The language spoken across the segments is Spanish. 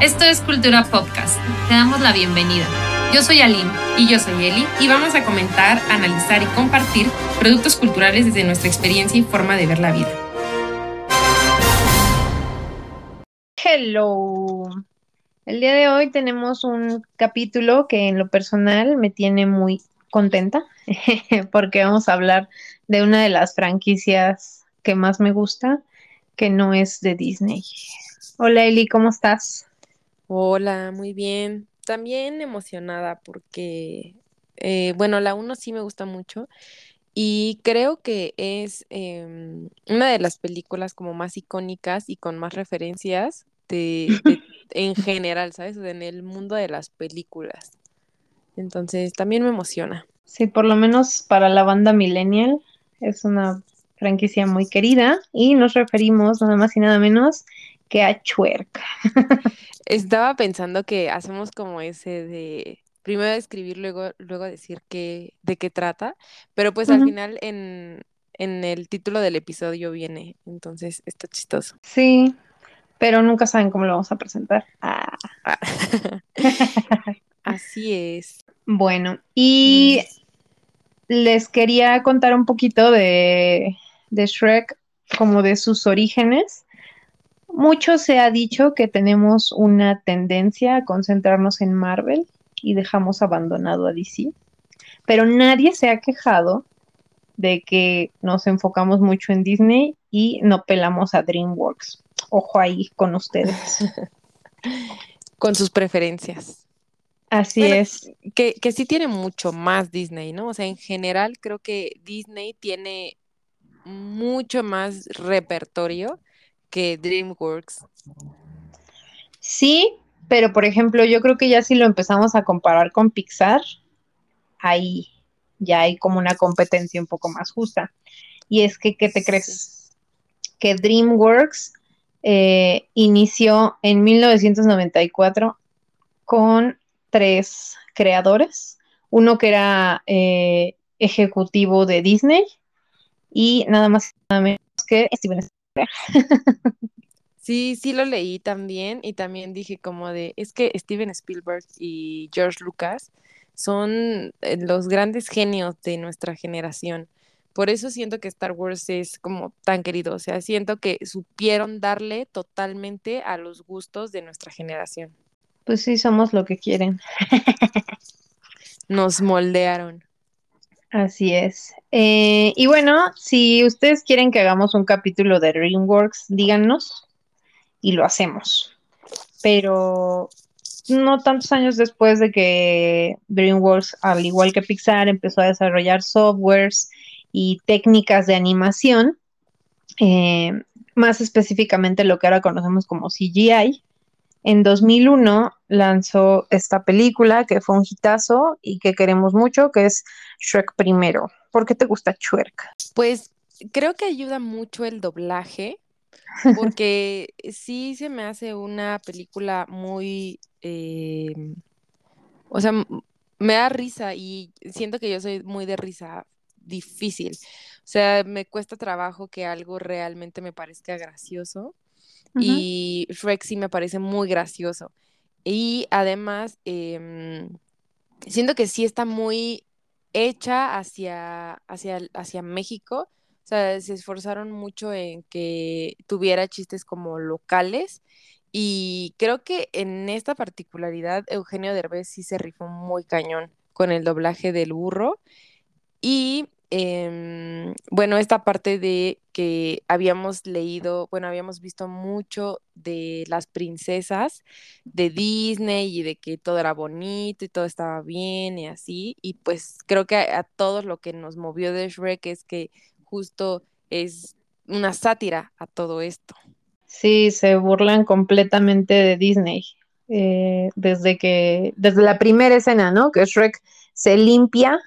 Esto es Cultura Podcast. Te damos la bienvenida. Yo soy Aline. Y yo soy Eli. Y vamos a comentar, analizar y compartir productos culturales desde nuestra experiencia y forma de ver la vida. Hello. El día de hoy tenemos un capítulo que en lo personal me tiene muy contenta porque vamos a hablar de una de las franquicias que más me gusta, que no es de Disney. Hola Eli, ¿cómo estás? Hola, muy bien. También emocionada porque, eh, bueno, la 1 sí me gusta mucho y creo que es em, una de las películas como más icónicas y con más referencias de, en general, ¿sabes? En el mundo de las películas. Entonces, también me emociona. Sí, por lo menos para la banda millennial es una franquicia muy querida y nos referimos nada más y nada menos que a Chuerk. Estaba pensando que hacemos como ese de primero escribir, luego, luego decir que, de qué trata, pero pues al final en, en el título del episodio viene, entonces está chistoso. Sí, pero nunca saben cómo lo vamos a presentar. Ah. Así es. Bueno, y les quería contar un poquito de, de Shrek, como de sus orígenes. Mucho se ha dicho que tenemos una tendencia a concentrarnos en Marvel y dejamos abandonado a DC, pero nadie se ha quejado de que nos enfocamos mucho en Disney y no pelamos a DreamWorks. Ojo ahí con ustedes. con sus preferencias. Así es. Que, que sí tiene mucho más Disney, ¿no? O sea, en general creo que Disney tiene mucho más repertorio que DreamWorks. Sí, pero por ejemplo, yo creo que ya si lo empezamos a comparar con Pixar, ahí ya hay como una competencia un poco más justa. Y es que, ¿qué te crees? Que DreamWorks eh, inició en 1994 con tres creadores, uno que era eh, ejecutivo de Disney y nada más nada menos que Steven Sí, sí lo leí también y también dije como de, es que Steven Spielberg y George Lucas son eh, los grandes genios de nuestra generación. Por eso siento que Star Wars es como tan querido, o sea, siento que supieron darle totalmente a los gustos de nuestra generación. Pues sí, somos lo que quieren. Nos moldearon. Así es. Eh, y bueno, si ustedes quieren que hagamos un capítulo de DreamWorks, díganos y lo hacemos. Pero no tantos años después de que DreamWorks, al igual que Pixar, empezó a desarrollar softwares y técnicas de animación, eh, más específicamente lo que ahora conocemos como CGI, en 2001 lanzó esta película que fue un hitazo y que queremos mucho, que es Shrek primero. ¿Por qué te gusta Shrek? Pues creo que ayuda mucho el doblaje, porque sí se me hace una película muy, eh, o sea, me da risa y siento que yo soy muy de risa difícil. O sea, me cuesta trabajo que algo realmente me parezca gracioso y Shrek sí me parece muy gracioso. Y además, em, siento que sí está muy hecha hacia, hacia, hacia México. O sea, se esforzaron mucho en que tuviera chistes como locales. Y creo que en esta particularidad, Eugenio Derbez sí se rifó muy cañón con el doblaje del burro. Y Em, bueno, esta parte de que habíamos leído, bueno, habíamos visto mucho de las princesas de Disney y de que todo era bonito y todo estaba bien y así. Y pues creo que a, todos lo que nos movió de Shrek es que justo es una sátira a todo esto. Sí, se burlan completamente de Disney. Eh, desde que, desde la primera escena, ¿no? Que Shrek se limpia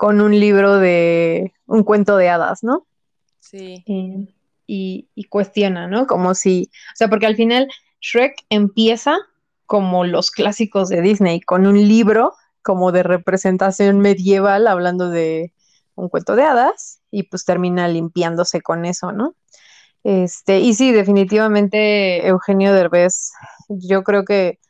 con un libro de un cuento de hadas, ¿no? Sí. Y, cuestiona, ¿no? Como si, o sea, porque al final Shrek empieza como los clásicos de Disney, con un libro como de representación medieval hablando de un cuento de hadas y pues termina limpiándose con eso, ¿no? Este, y sí, definitivamente Eugenio Derbez Yo creo que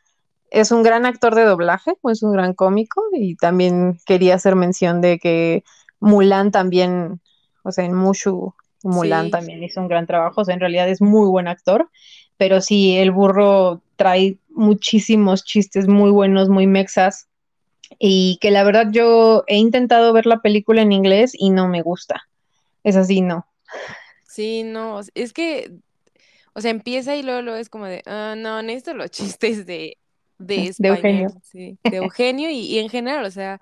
es un gran actor de doblaje, es un gran cómico y también quería hacer mención de que Mulan también, o sea, en Mushu Mulan Sí. también hizo un gran trabajo, o sea, en realidad es muy buen actor, pero sí, el burro trae muchísimos chistes muy buenos, muy mexas, y que la verdad yo he intentado ver la película en inglés y no me gusta. Es así, no. Sí, no, es que, o sea, empieza y luego, luego es como de, ah, no, necesito los chistes de, de De Eugenio. sí, de Eugenio y, y en general, o sea,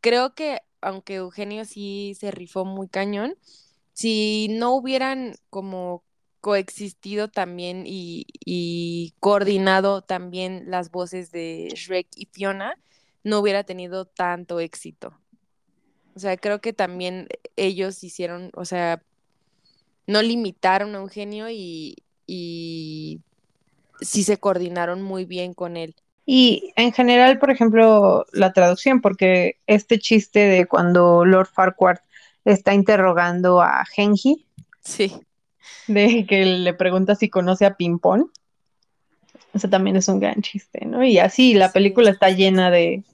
creo que aunque Eugenio sí se rifó muy cañón, si no hubieran como coexistido también y, y coordinado también las voces de Shrek y Fiona, no hubiera tenido tanto éxito. O sea, creo que también ellos hicieron, o sea, no limitaron a Eugenio y, y sí se coordinaron muy bien con él. Y en general, por ejemplo, la traducción, porque este chiste de cuando Lord Farquaad está interrogando a Genji, Sí, de que le pregunta si conoce a Pimpón, eso también es un gran chiste, ¿no? Y así, la Sí, película está llena de,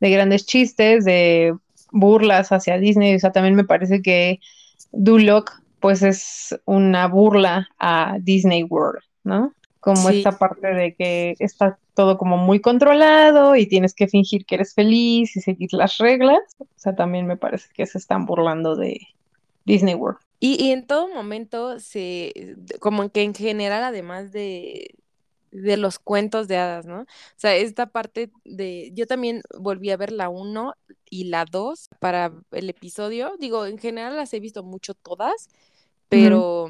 de grandes chistes, de burlas hacia Disney, o sea, también me parece que Duloc, pues es una burla a Disney World, ¿no? Como sí, esta parte de que está todo como muy controlado y tienes que fingir que eres feliz y seguir las reglas. O sea, también me parece que se están burlando de Disney World. Y, y en todo momento se, como que en general, además de, de los cuentos de hadas, ¿no? O sea, esta parte de, yo también volví a ver la 1 y la 2 para el episodio. Digo, en general las he visto mucho todas, pero,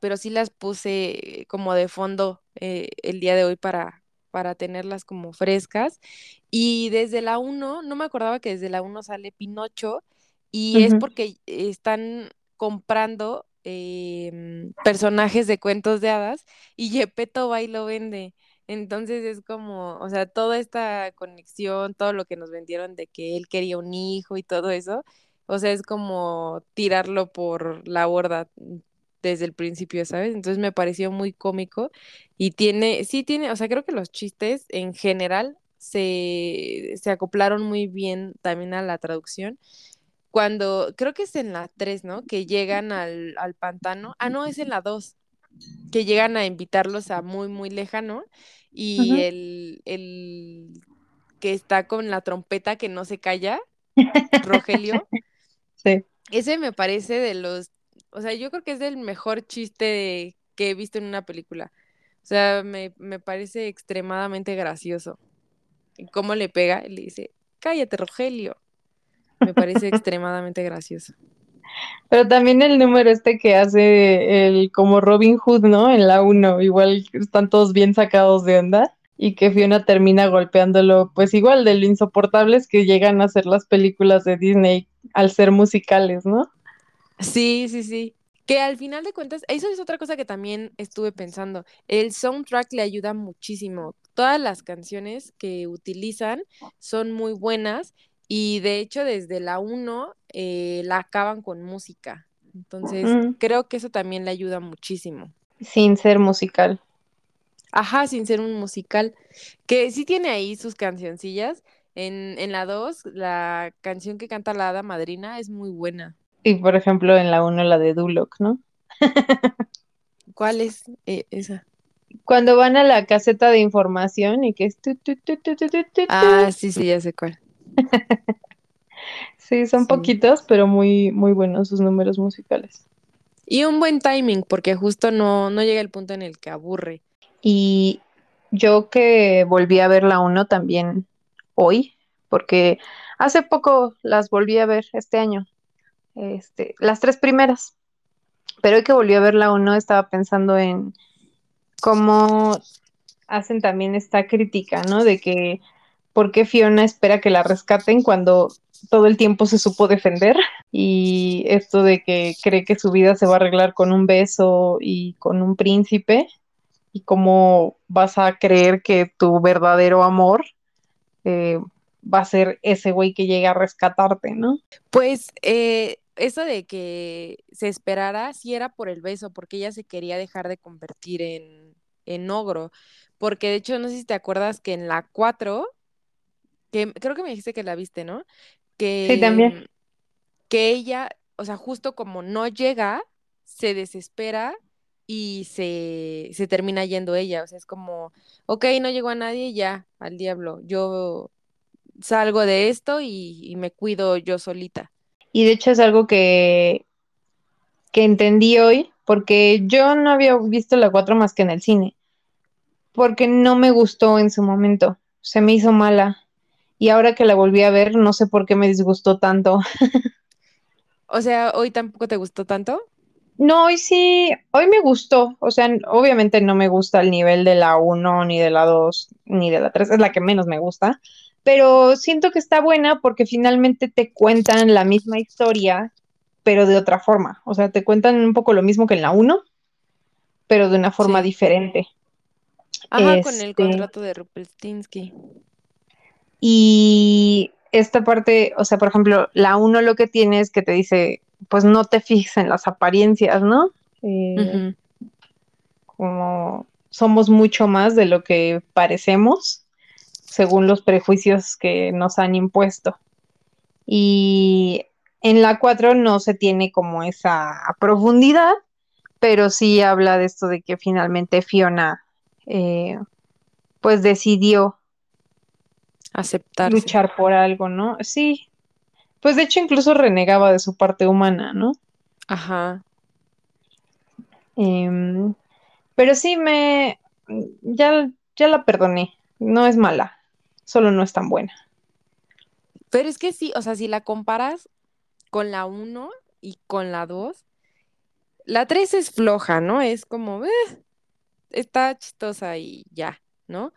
pero sí las puse como de fondo eh, el día de hoy para, para tenerlas como frescas. Y desde la 1, no me acordaba que desde la 1 sale Pinocho y es porque están comprando em, personajes de cuentos de hadas y Gepetto va y lo vende. Entonces es como, o sea, toda esta conexión, todo lo que nos vendieron de que él quería un hijo y todo eso, o sea, es como tirarlo por la borda desde el principio, ¿sabes? Entonces me pareció muy cómico y tiene, sí tiene, o sea, creo que los chistes en general se, se acoplaron muy bien también a la traducción. Cuando, creo que es en la 3, ¿no? Que llegan al, al pantano. Ah, no, es en la 2, que llegan a invitarlos a muy, muy lejano y el, el que está con la trompeta que no se calla, Rogelio, Sí. ese me parece de los, o sea, yo creo que es el mejor chiste que he visto en una película. O sea, me, me parece extremadamente gracioso. Y cómo le pega, le dice, cállate, Rogelio. Me parece extremadamente gracioso. Pero también el número este que hace el como Robin Hood, ¿no? En la 1, igual están todos bien sacados de onda y que Fiona termina golpeándolo, pues igual de lo insoportables que llegan a ser las películas de Disney al ser musicales, ¿no? Sí, sí, sí. Que al final de cuentas, eso es otra cosa que también estuve pensando. El soundtrack le ayuda muchísimo. Todas las canciones que utilizan son muy buenas y de hecho desde la 1 eh, la acaban con música. Entonces, Mm, creo que eso también le ayuda muchísimo. sin ser musical. Ajá, sin ser un musical. Que sí tiene ahí sus cancioncillas. En, en la 2, la canción que canta la hada madrina es muy buena. Y por ejemplo en la 1 la de Duloc, ¿no? ¿Cuál es eh, esa? Cuando van a la caseta de información y que es tu, tu, tu, Ah, sí, sí, ya sé cuál. Sí, son Sí. poquitos, pero muy, muy buenos sus números musicales. Y un buen timing, porque justo no, no llega el punto en el que aburre. Y yo que volví a ver la 1 también hoy, porque hace poco las volví a ver este año, este, las tres primeras, pero hoy que volví a ver la 1 estaba pensando en cómo hacen también esta crítica, ¿no? De que por qué Fiona espera que la rescaten cuando todo el tiempo se supo defender y esto de que cree que su vida se va a arreglar con un beso y con un príncipe y cómo vas a creer que tu verdadero amor eh, va a ser ese güey que llega a rescatarte, ¿no? Pues eh, eso de que se esperara, sí era por el beso, porque ella se quería dejar de convertir en, en ogro. Porque de hecho, no sé si te acuerdas que en la 4, que creo que me dijiste que la viste, ¿no? Que, Sí, también. que ella, o sea, justo como no llega, se desespera y se, se termina yendo ella. O sea, es como, ok, no llegó a nadie, ya, al diablo. Yo salgo de esto y, y me cuido yo solita. Y de hecho es algo que, que entendí hoy, porque yo no había visto la 4 más que en el cine, porque no me gustó en su momento, se me hizo mala. Y ahora que la volví a ver, no sé por qué me disgustó tanto. O sea, hoy tampoco te gustó tanto. No, hoy sí, hoy me gustó. O sea, obviamente no me gusta el nivel de la 1, ni de la 2, ni de la 3, es la que menos me gusta. Pero siento que está buena porque finalmente te cuentan la misma historia, pero de otra forma. O sea, te cuentan un poco lo mismo que en la 1, pero de una forma Sí. diferente. Ajá, con el Este, contrato de Rumpelstiltskin. Y esta parte, o sea, por ejemplo, la 1 lo que tiene es que te dice, pues no te fijes en las apariencias, ¿no? Eh, como somos mucho más de lo que parecemos, según los prejuicios que nos han impuesto. Y en la 4 no se tiene como esa profundidad, pero sí habla de esto de que finalmente Fiona eh, pues decidió Aceptarse. luchar por algo, ¿no? Sí. Pues de hecho incluso renegaba de su parte humana, ¿no? Ajá. Em, pero sí me ya, ya la perdoné. No es mala, solo no es tan buena. Pero es que sí, o sea, si la comparas con la 1 y con la 2, la 3 es floja, ¿no? Es como, eh, está chistosa y ya, ¿no?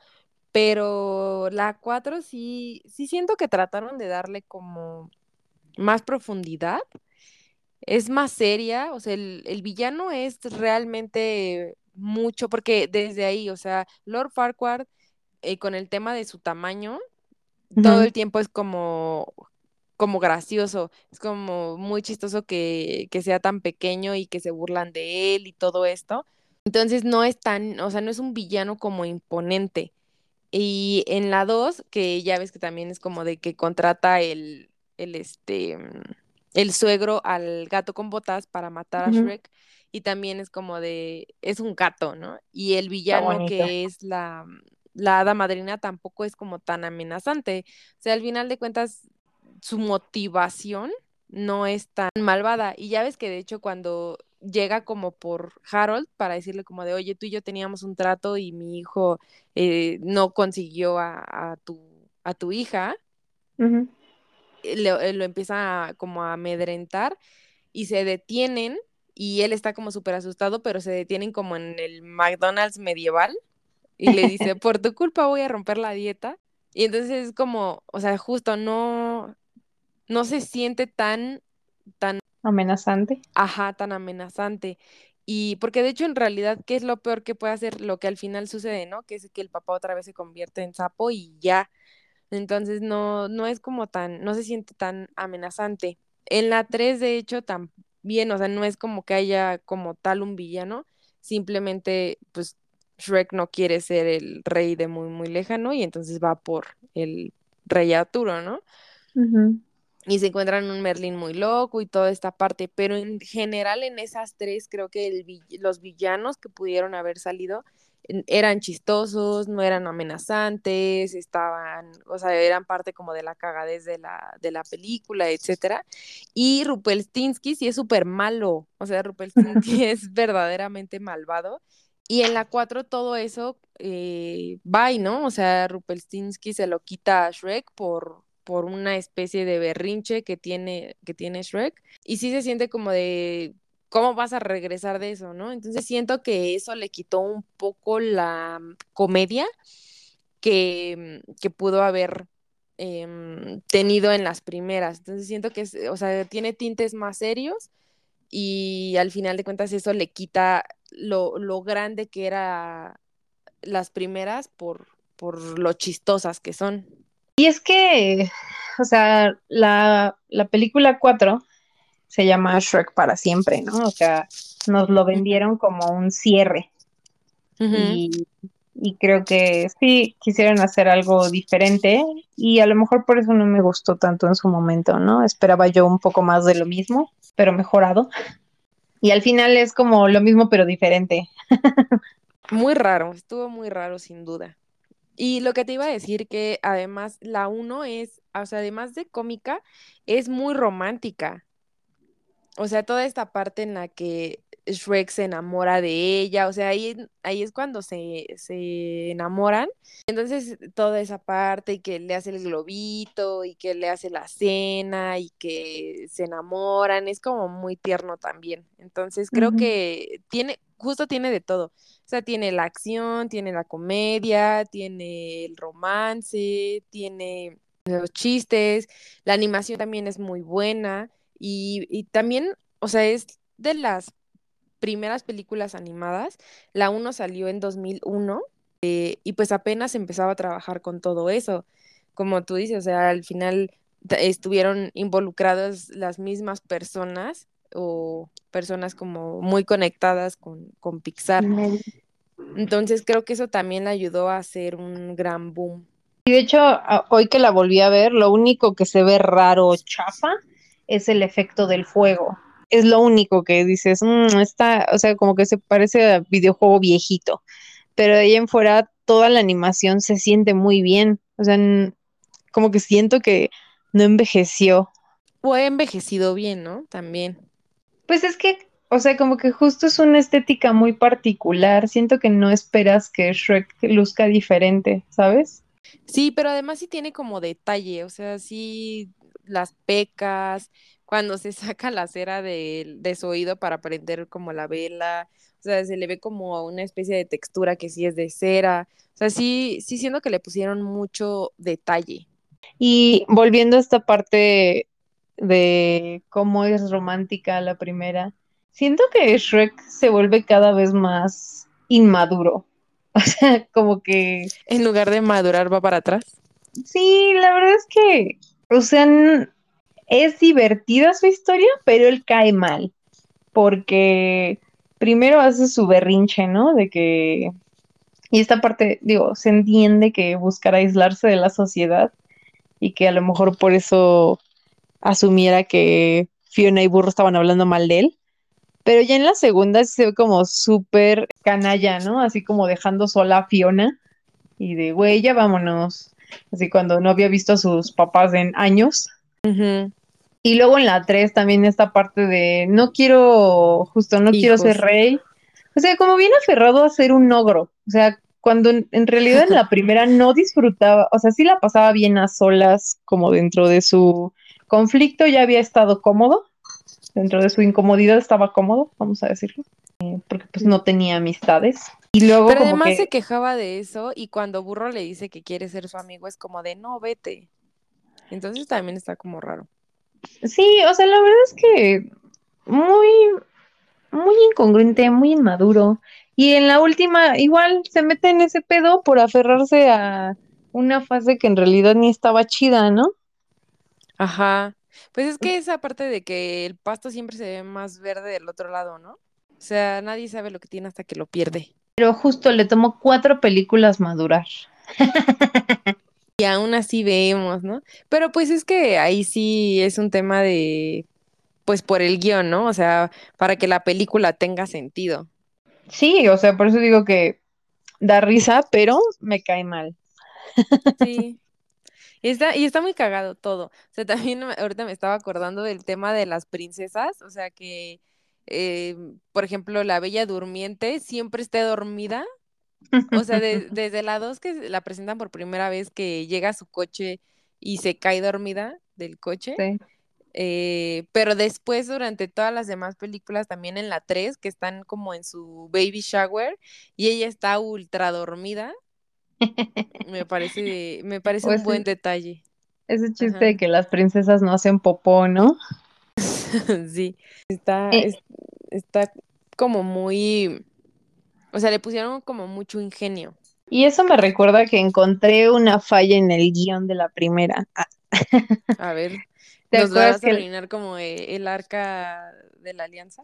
Pero la 4 sí, sí siento que trataron de darle como más profundidad. Es más seria, o sea, el, el villano es realmente mucho, porque desde ahí, o sea, Lord Farquaad, eh, con el tema de su tamaño, todo el tiempo es como, como gracioso, es como muy chistoso que, que sea tan pequeño y que se burlan de él y todo esto. Entonces no es tan, o sea, no es un villano como imponente. Y en la 2, que ya ves que también es como de que contrata el, el, este, mm, el suegro al gato con botas para matar a. Shrek. Y también es como de, es un gato, ¿no? Y el villano que es la, la hada madrina tampoco es como tan amenazante. O sea, al final de cuentas, su motivación no es tan malvada. Y ya ves que de hecho cuando llega como por Harold para decirle como de, oye, tú y yo teníamos un trato y mi hijo eh, no consiguió a, a tu, a tu hija, eh, lo empieza a, como a amedrentar y se detienen y él está como súper asustado, pero se detienen como en el McDonald's medieval y le dice, por tu culpa voy a romper la dieta. Y entonces es como, o sea, justo no, no se siente tan, tan, Amenazante. ajá, tan amenazante. Y porque de hecho en realidad, ¿qué es lo peor que puede hacer? Lo que al final sucede, ¿no? Que es que el papá otra vez se convierte en sapo y ya. Entonces no, no es como tan, no se siente tan amenazante. En la 3, de hecho, también, o sea, no es como que haya como tal un villano, simplemente, pues, Shrek no quiere ser el rey de muy, muy lejano y entonces va por el rey Arturo, ¿no? Y se encuentran un Merlín muy loco y toda esta parte, pero en general en esas tres creo que el vi- los villanos que pudieron haber salido eran chistosos, no eran amenazantes, estaban, o sea, eran parte como de la cagadez de la, de la película, etcétera. Y Rupelstinsky sí es súper malo, o sea, Rupelstinsky es verdaderamente malvado. Y en la 4 todo eso eh, va, ¿no? O sea, Rupelstinsky se lo quita a Shrek por, por una especie de berrinche que tiene, que tiene Shrek. Y sí se siente como de, ¿cómo vas a regresar de eso, no? Entonces siento que eso le quitó un poco la mm, comedia que, mm, que pudo haber em, tenido en las primeras. Entonces siento que, o sea, tiene tintes más serios y al final de cuentas eso le quita lo, lo grande que era las primeras por, por lo chistosas que son. Y es que, o sea, la, la película 4 se llama Shrek para siempre, ¿no? O sea, nos lo vendieron como un cierre. y, y creo que sí quisieron hacer algo diferente y a lo mejor por eso no me gustó tanto en su momento, ¿no? Esperaba yo un poco más de lo mismo, pero mejorado. Y al final es como lo mismo pero diferente. Muy raro, estuvo muy raro sin duda. Y lo que te iba a decir que además la 1 es, o sea, además de cómica, es muy romántica. O sea, toda esta parte en la que Shrek se enamora de ella, o sea, ahí, ahí es cuando se, se enamoran. Entonces, toda esa parte y que le hace el globito y que le hace la cena y que se enamoran, es como muy tierno también. Entonces, creo que tiene, justo tiene de todo. O sea, tiene la acción, tiene la comedia, tiene el romance, tiene los chistes, la animación también es muy buena y, y también, o sea, es de las primeras películas animadas. La uno salió en 2001 eh, y pues apenas empezaba a trabajar con todo eso. Como tú dices, o sea, al final estuvieron involucradas las mismas personas o personas como muy conectadas con, con Pixar. Entonces creo que eso también le ayudó a hacer un gran boom. Y de hecho, hoy que la volví a ver, lo único que se ve raro chafa es el efecto del fuego. Es lo único que dices, "Mm, está, o sea, como que se parece a videojuego viejito. Pero de ahí en fuera, toda la animación se siente muy bien. O sea, como que siento que no envejeció. O ha envejecido bien, ¿no? También. Pues es que, o sea, como que justo es una estética muy particular. Siento que no esperas que Shrek luzca diferente, ¿sabes? Sí, pero además sí tiene como detalle, o sea, sí las pecas, cuando se saca la cera de, de su oído para prender como la vela, o sea, se le ve como una especie de textura que sí es de cera, o sea, sí, sí siento que le pusieron mucho detalle. Y volviendo a esta parte de cómo es romántica la primera, siento que Shrek se vuelve cada vez más inmaduro. O sea, como que En lugar de madurar va para atrás. sí, la verdad es que, o sea, es divertida su historia, pero él cae mal, porque primero hace su berrinche, ¿no? De que, y esta parte, digo, se entiende que buscará aislarse de la sociedad y que a lo mejor por eso asumiera que Fiona y Burro estaban hablando mal de él. Pero ya en la segunda se ve como súper canalla, ¿no? Así como dejando sola a Fiona y de, güey, ya vámonos. Así cuando no había visto a sus papás en años. Y luego en la 3 también esta parte de, no quiero, justo, no quiero ser rey. O sea, como bien aferrado a ser un ogro. O sea, cuando en, en realidad en la primera no disfrutaba, o sea, sí la pasaba bien a solas, como dentro de su conflicto ya había estado cómodo, dentro de su incomodidad estaba cómodo, vamos a decirlo, eh, porque pues no tenía amistades. Y luego Pero como además que, se quejaba de eso y cuando Burro le dice que quiere ser su amigo es como de, no, vete. Entonces también está como raro. sí, o sea, la verdad es que muy, muy incongruente, muy inmaduro. Y en la última, igual se mete en ese pedo por aferrarse a una fase que en realidad ni estaba chida, ¿no? Ajá. Pues es que esa parte de que el pasto siempre se ve más verde del otro lado, ¿no? O sea, nadie sabe lo que tiene hasta que lo pierde. Pero justo le tomó cuatro películas madurar. Y aún así vemos, ¿no? Pero pues es que ahí sí es un tema de, pues por el guion, ¿no? O sea, para que la película tenga sentido. Sí, o sea, por eso digo que da risa, pero me cae mal. Sí. Y está, y está muy cagado todo. O sea, también ahorita me estaba acordando del tema de las princesas. O sea, que, eh, por ejemplo, la Bella Durmiente siempre esté dormida. O sea, de- desde la 2 que la presentan por primera vez, que llega a su coche y se cae dormida del coche. Sí. eh, pero después, durante todas las demás películas, también en la 3, que están como en su baby shower y ella está ultra dormida. Me parece, me parece O un buen detalle. ese chiste Ajá. de que las princesas no hacen popó, ¿no? Sí, está, Eh, es- está como muy, o sea, le pusieron como mucho ingenio. y eso me recuerda que encontré una falla en el guion de la primera. Ah, A ver, ¿Te ¿nos la acuerdas vas a que arruinar como eh, el arca de la alianza?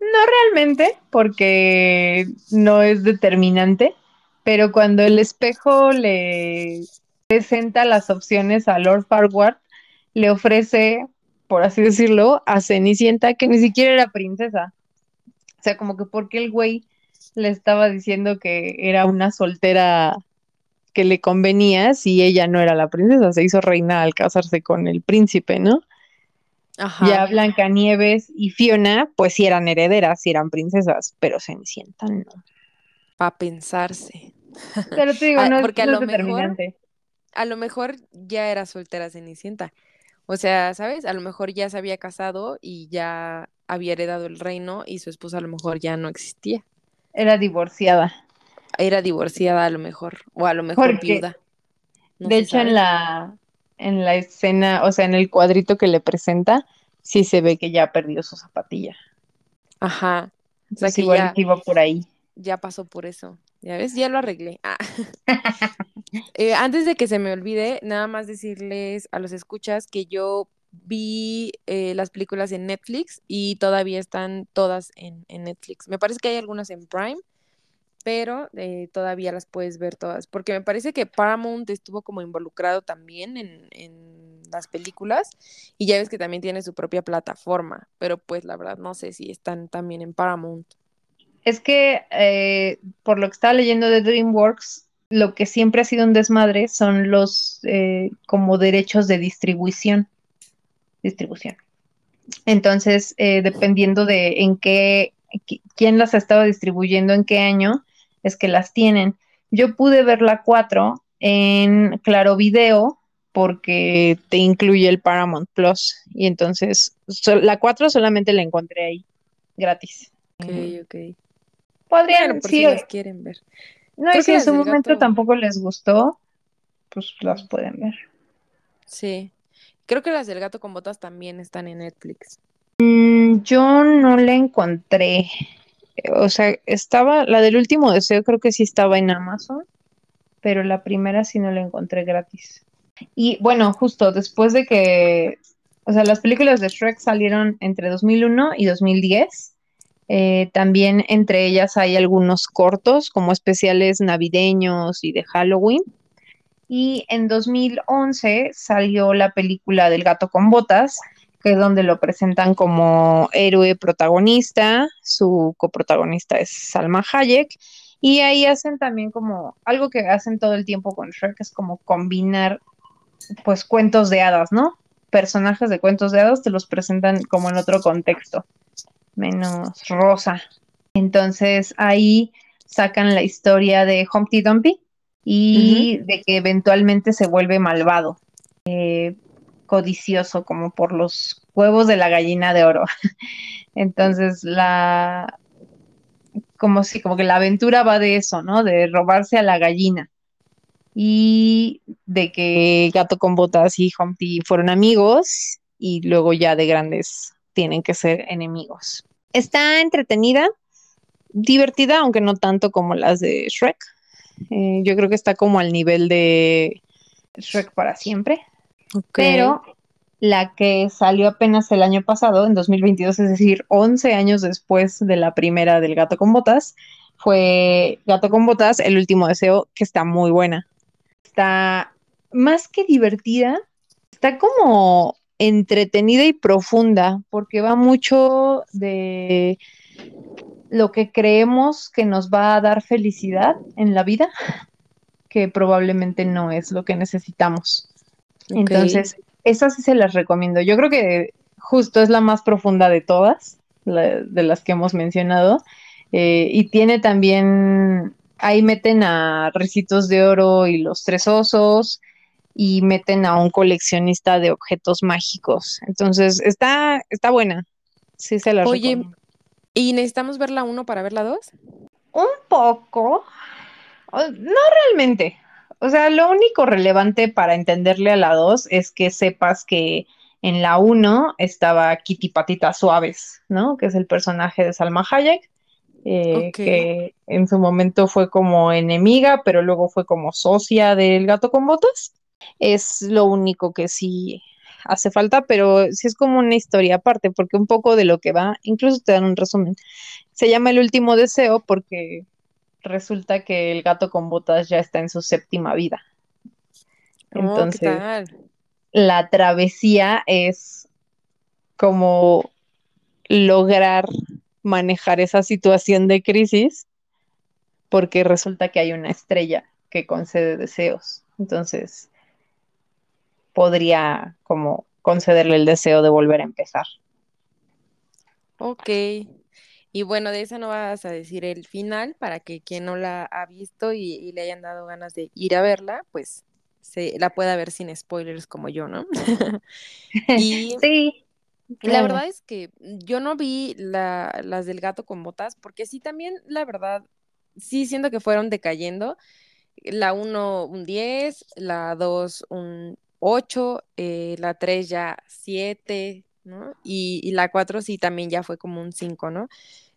No realmente, porque no es determinante, pero cuando el espejo le presenta las opciones a Lord Farquaad, le ofrece, por así decirlo, a Cenicienta, que ni siquiera era princesa. O sea, como que porque el güey le estaba diciendo que era una soltera que le convenía si ella no era la princesa, se hizo reina al casarse con el príncipe, ¿no? Ajá. Ya Blancanieves y Fiona, pues sí eran herederas, sí eran princesas, pero Cenicienta no. Para pensarse. Pero te digo, Ah, no, porque a no lo es mejor-. A lo mejor ya era soltera Cenicienta. O sea, ¿sabes? A lo mejor ya se había casado y ya había heredado el reino y su esposa a lo mejor ya no existía. Era divorciada. Era divorciada a lo mejor, o a lo mejor Porque, viuda. No de hecho, en la, en la escena, o sea, en el cuadrito que le presenta, sí se ve que ya perdió su zapatilla. Ajá. O sea Entonces que igual ya, iba por ahí. ya pasó por eso. Ya ves, ya lo arreglé. Ah. Eh, antes de que se me olvide, nada más decirles a los escuchas que yo vi eh, las películas en Netflix y todavía están todas en, Netflix. Me parece que hay algunas en Prime, pero eh, todavía las puedes ver todas, porque me parece que Paramount estuvo como involucrado también en, en las películas y ya ves que también tiene su propia plataforma, pero pues la verdad no sé si están también en Paramount. Es que, eh, por lo que estaba leyendo de DreamWorks, lo que siempre ha sido un desmadre son los eh, como derechos de distribución. Distribución. Entonces, eh, dependiendo de en qué, qui- quién las estaba distribuyendo, en qué año, es que las tienen. Yo pude ver la 4 en Claro Video porque te incluye el Paramount Plus. Y entonces, so- la 4 solamente la encontré ahí, gratis. Ok, ok. Podrían, Bueno, por sí, si las quieren ver. no, y si que en su momento gato- tampoco les gustó, pues las pueden ver. Sí. Creo que las del gato con botas también están en Netflix. Mm, Yo no la encontré. O sea, estaba, la del último deseo creo que sí estaba en Amazon, pero la primera sí no la encontré gratis. Y bueno, justo después de que, o sea, las películas de Shrek salieron entre 2001 y 2010. eh, también entre ellas hay algunos cortos como especiales navideños y de Halloween. Y en 2011 salió la película del gato con botas, que es donde lo presentan como héroe protagonista, su coprotagonista es Salma Hayek, y ahí hacen también como algo que hacen todo el tiempo con Shrek, es como combinar pues cuentos de hadas, ¿no? Personajes de cuentos de hadas te los presentan como en otro contexto, menos rosa. Entonces ahí sacan la historia de Humpty Dumpty y de que eventualmente se vuelve malvado, eh, codicioso como por los huevos de la gallina de oro. Entonces la como si como que la aventura va de eso, ¿no? De robarse a la gallina y de que Gato con Botas y Humpty fueron amigos y luego ya de grandes tienen que ser enemigos. Está entretenida, divertida, aunque no tanto como las de Shrek. Eh, yo creo que está como al nivel de Shrek para siempre, pero la que salió apenas el año pasado, en 2022, es decir, 11 años después de la primera del Gato con Botas, fue Gato con Botas, el último deseo, que está muy buena. Está más que divertida, está como entretenida y profunda, porque va mucho de lo que creemos que nos va a dar felicidad en la vida, que probablemente no es lo que necesitamos. Entonces, esa sí se las recomiendo. Yo creo que justo es la más profunda de todas, la- de las que hemos mencionado. Eh, y tiene también, ahí meten a Recitos de Oro y los Tres Osos, y meten a un coleccionista de objetos mágicos. Entonces, está, está buena. Sí se las Oye, recomiendo. ¿Y necesitamos ver la 1 para ver la 2? Un poco, no realmente. O sea, lo único relevante para entenderle a la 2 es que sepas que en la 1 estaba Kitty Patitas Suaves, ¿no? Que es el personaje de Salma Hayek, eh, que en su momento fue como enemiga, pero luego fue como socia del gato con botas. Es lo único que sí hace falta, pero sí es como una historia aparte, porque un poco de lo que va, incluso te dan un resumen. Se llama El último deseo porque resulta que el gato con botas ya está en su séptima vida. Oh, ¿qué Entonces, tal? la travesía es como lograr manejar esa situación de crisis porque resulta que hay una estrella que concede deseos. Entonces, podría como concederle el deseo de volver a empezar. Ok. Y bueno, de esa no vas a decir el final para que quien no la ha visto y, y le hayan dado ganas de ir a verla, pues se la pueda ver sin spoilers como yo, ¿no? Y Sí, la verdad es que yo no vi la- las del gato con botas, porque sí también, la verdad, sí siento que fueron decayendo. La uno un 10, la 2 un 8, eh, la 3 ya 7, ¿no? Y, y la 4 sí también ya fue como un 5, ¿no?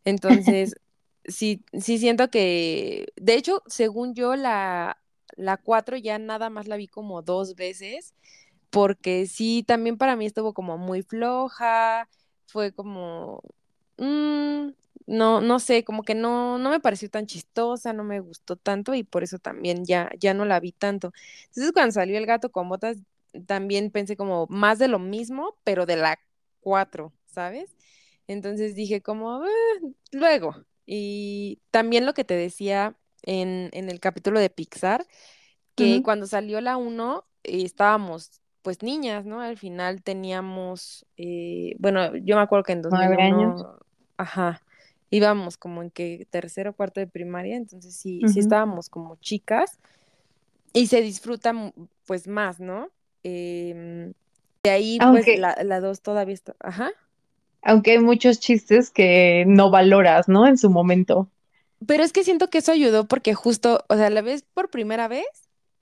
Entonces, sí, sí siento que, de hecho, según yo, la, la 4 ya nada más la vi como dos veces porque sí, también para mí estuvo como muy floja, fue como, mm, no, no sé, como que no, no me pareció tan chistosa, no me gustó tanto y por eso también ya, ya no la vi tanto. Entonces cuando salió El gato con botas, también pensé como más de lo mismo, pero de la 4, ¿sabes? Entonces dije como, "Eh, luego. Y también lo que te decía en, en el capítulo de Pixar que cuando salió la uno eh, estábamos pues niñas, ¿no? Al final teníamos, eh, bueno, yo me acuerdo que en Nueve años. 2001, ajá, íbamos como en que tercero o cuarto de primaria, entonces sí, sí estábamos como chicas y se disfruta pues más, ¿no? Em, de ahí pues Aunque, la, la dos todavía está, ajá. aunque hay muchos chistes que no valoras, ¿no? En su momento. Pero es que siento que eso ayudó porque justo, o sea, la ves por primera vez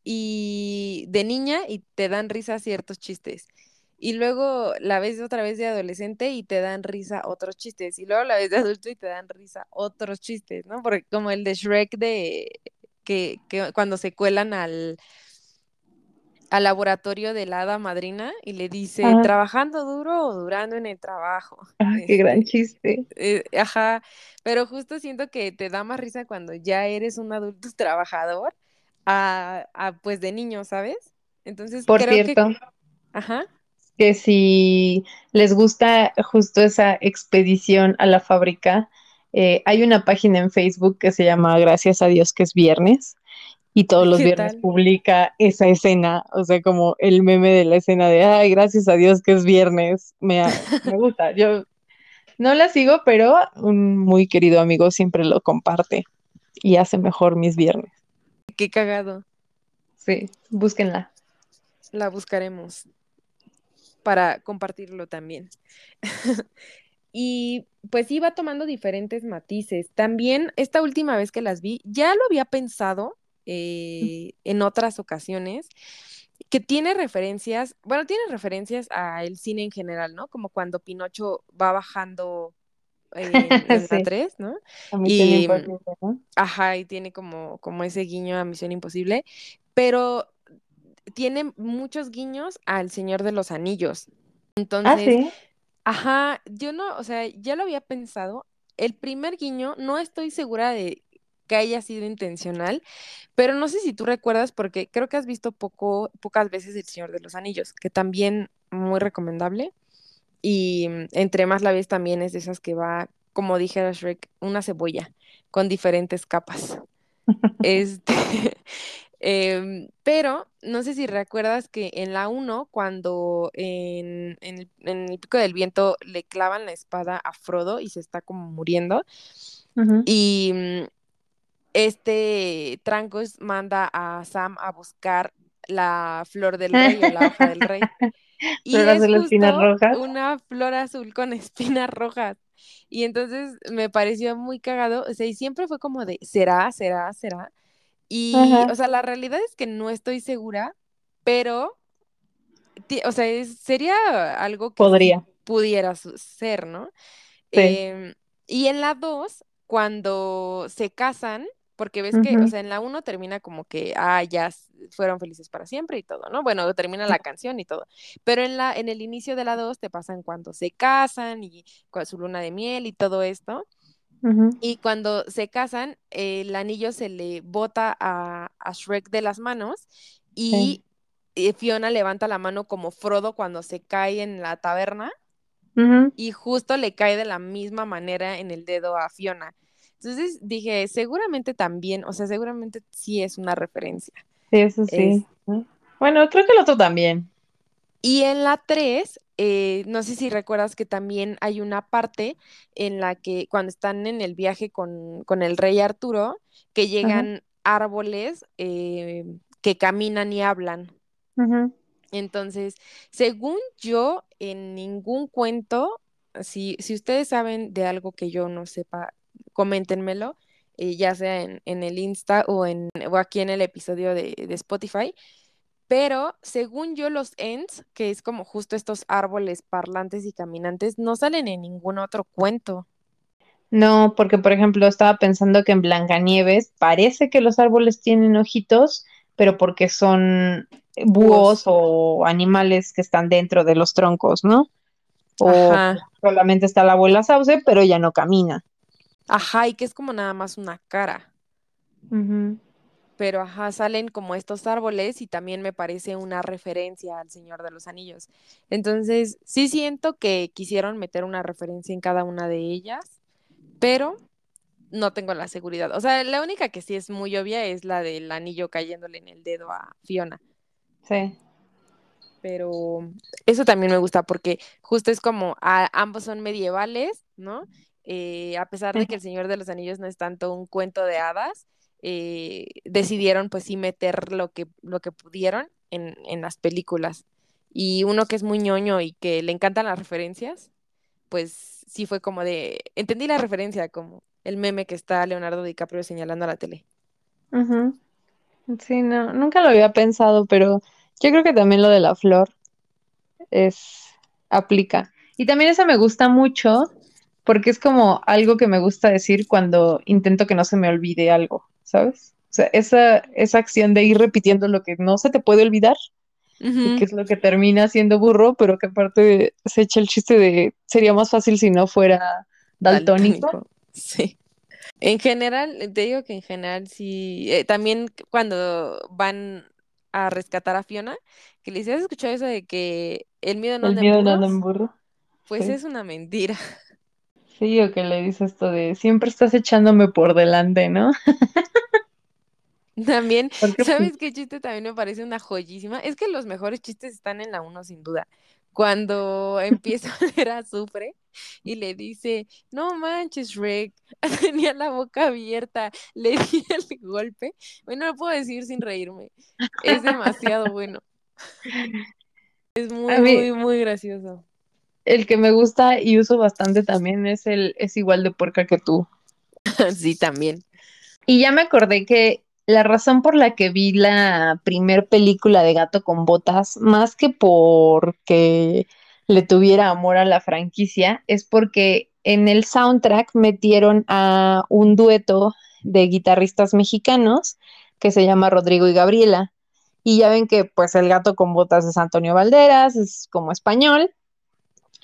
y de niña y te dan risa ciertos chistes. Y luego la ves otra vez de adolescente y te dan risa otros chistes. Y luego la ves de adulto y te dan risa otros chistes, ¿no? Porque como el de Shrek de que, que cuando se cuelan al, al laboratorio de la hada madrina y le dice, Ah, ¿trabajando duro o durando en el trabajo? ah, qué gran Este, chiste. eh, ajá, pero justo siento que te da más risa cuando ya eres un adulto trabajador a, a, pues de niño, ¿sabes? Entonces Por creo que, cierto, ajá, que si les gusta justo esa expedición a la fábrica, eh, hay una página en Facebook que se llama Gracias a Dios que es viernes y todos los ¿qué viernes tal? publica esa escena, o sea, como el meme de la escena de, ay, gracias a Dios que es viernes, me, me gusta. Yo no la sigo, pero un muy querido amigo siempre lo comparte y hace mejor mis viernes. Qué cagado, Sí, búsquenla. la buscaremos para compartirlo también. Y pues iba tomando diferentes matices. También esta última vez que las vi, ya lo había pensado eh, en otras ocasiones, que tiene referencias, bueno, tiene referencias al cine en general, ¿no? Como cuando Pinocho va bajando en, en la Sí, 3, ¿no? a Y, mm, ajá, y tiene como, como ese guiño a Misión Imposible, pero tiene muchos guiños al Señor de los Anillos. Ah, Entonces, sí. Ajá, yo no, o sea, ya lo había pensado. El primer guiño, no estoy segura de que haya sido intencional, pero no sé si tú recuerdas, porque creo que has visto poco, pocas veces El Señor de los Anillos, que también muy recomendable. Y entre más la ves también es de esas que va, como dijera Shrek, una cebolla con diferentes capas. Este, em, pero no sé si recuerdas que en la uno cuando en, en el, en el Pico del Viento le clavan la espada a Frodo y se está como muriendo, Ujú. y mm, este Trancos manda a Sam a buscar la flor del rey o la hoja del rey. Y es justo rojas. una flor azul con espinas rojas. Y entonces me pareció muy cagado, o sea, y siempre fue como de, ¿será, será, será? Y, o sea, la realidad es que no estoy segura, pero, o sea, es- sería algo que podría. pudiera ser, ¿no? Sí. Em, y en la 2 cuando se casan, Porque ves que, o sea, en la 1 termina como que, ah, ya fueron felices para siempre y todo, ¿no? Bueno, termina la canción y todo. Pero en la, en el inicio de la 2 te pasan cuando se casan y con su luna de miel y todo esto. Y cuando se casan, el anillo se le bota a, a Shrek de las manos y eh, Fiona levanta la mano como Frodo cuando se cae en la taberna y justo le cae de la misma manera en el dedo a Fiona. Entonces dije, seguramente también, o sea, seguramente sí es una referencia. Sí, eso Es- sí. Bueno, creo que el otro también. Y en la 3, eh, no sé si recuerdas que también hay una parte en la que cuando están en el viaje con, con el rey Arturo, que llegan árboles eh, que caminan y hablan. Entonces, según yo, en ningún cuento, si, si ustedes saben de algo que yo no sepa, coméntenmelo, eh, ya sea en, en el Insta o, en, o aquí en el episodio de, de Spotify. Pero según yo, los Ents, que es como justo estos árboles parlantes y caminantes, no salen en ningún otro cuento. No, porque por ejemplo estaba pensando que en Blancanieves parece que los árboles tienen ojitos, pero porque son búhos o animales que están dentro de los troncos, ¿no? O Ajá, solamente está la abuela Sauce, pero ella no camina. Ajá, y que es como nada más una cara. Pero ajá, salen como estos árboles y también me parece una referencia al Señor de los Anillos. Entonces, sí siento que quisieron meter una referencia en cada una de ellas, pero no tengo la seguridad. O sea, la única que sí es muy obvia es la del anillo cayéndole en el dedo a Fiona. Sí. Pero eso también me gusta porque justo es como a- ambos son medievales, ¿no? Eh, a pesar de que El Señor de los Anillos no es tanto un cuento de hadas, eh, decidieron pues sí meter lo que, lo que pudieron en, en las películas. Y uno que es muy ñoño y que le encantan las referencias, pues sí fue como de, entendí la referencia, como el meme que está Leonardo DiCaprio señalando a la tele. Ujú. Sí, no, nunca lo había pensado, pero yo creo que también lo de la flor es aplica. Y también esa me gusta mucho porque es como algo que me gusta decir cuando intento que no se me olvide algo, ¿sabes? O sea, esa, esa acción de ir repitiendo lo que no se te puede olvidar y que es lo que termina siendo burro, pero que aparte se echa el chiste de sería más fácil si no fuera daltónico. Daltónico, Sí. En general, te digo que en general sí. eh, también cuando van a rescatar a Fiona, que le dice, ¿has escuchado eso de que el miedo no El anda en miedo no anda en burros? burro. Pues Sí. es una mentira. Sí, o que le dice esto de siempre estás echándome por delante, ¿no? También, ¿sabes qué chiste también me parece una joyísima? Es que los mejores chistes están en la uno, sin duda. Cuando empieza a leer azufre y le dice, no manches, Shrek, tenía la boca abierta, le di el golpe. Bueno, no lo puedo decir sin reírme. Es demasiado bueno. Es a muy, mí muy, muy gracioso. El que me gusta y uso bastante también es el es igual de puerca que tú. Sí, también. Y ya me acordé que la razón por la que vi la primer película de Gato con Botas, más que porque le tuviera amor a la franquicia, es porque en el soundtrack metieron a un dueto de guitarristas mexicanos que se llama Rodrigo y Gabriela. Y ya ven que pues el Gato con Botas es Antonio Valderas, es como español.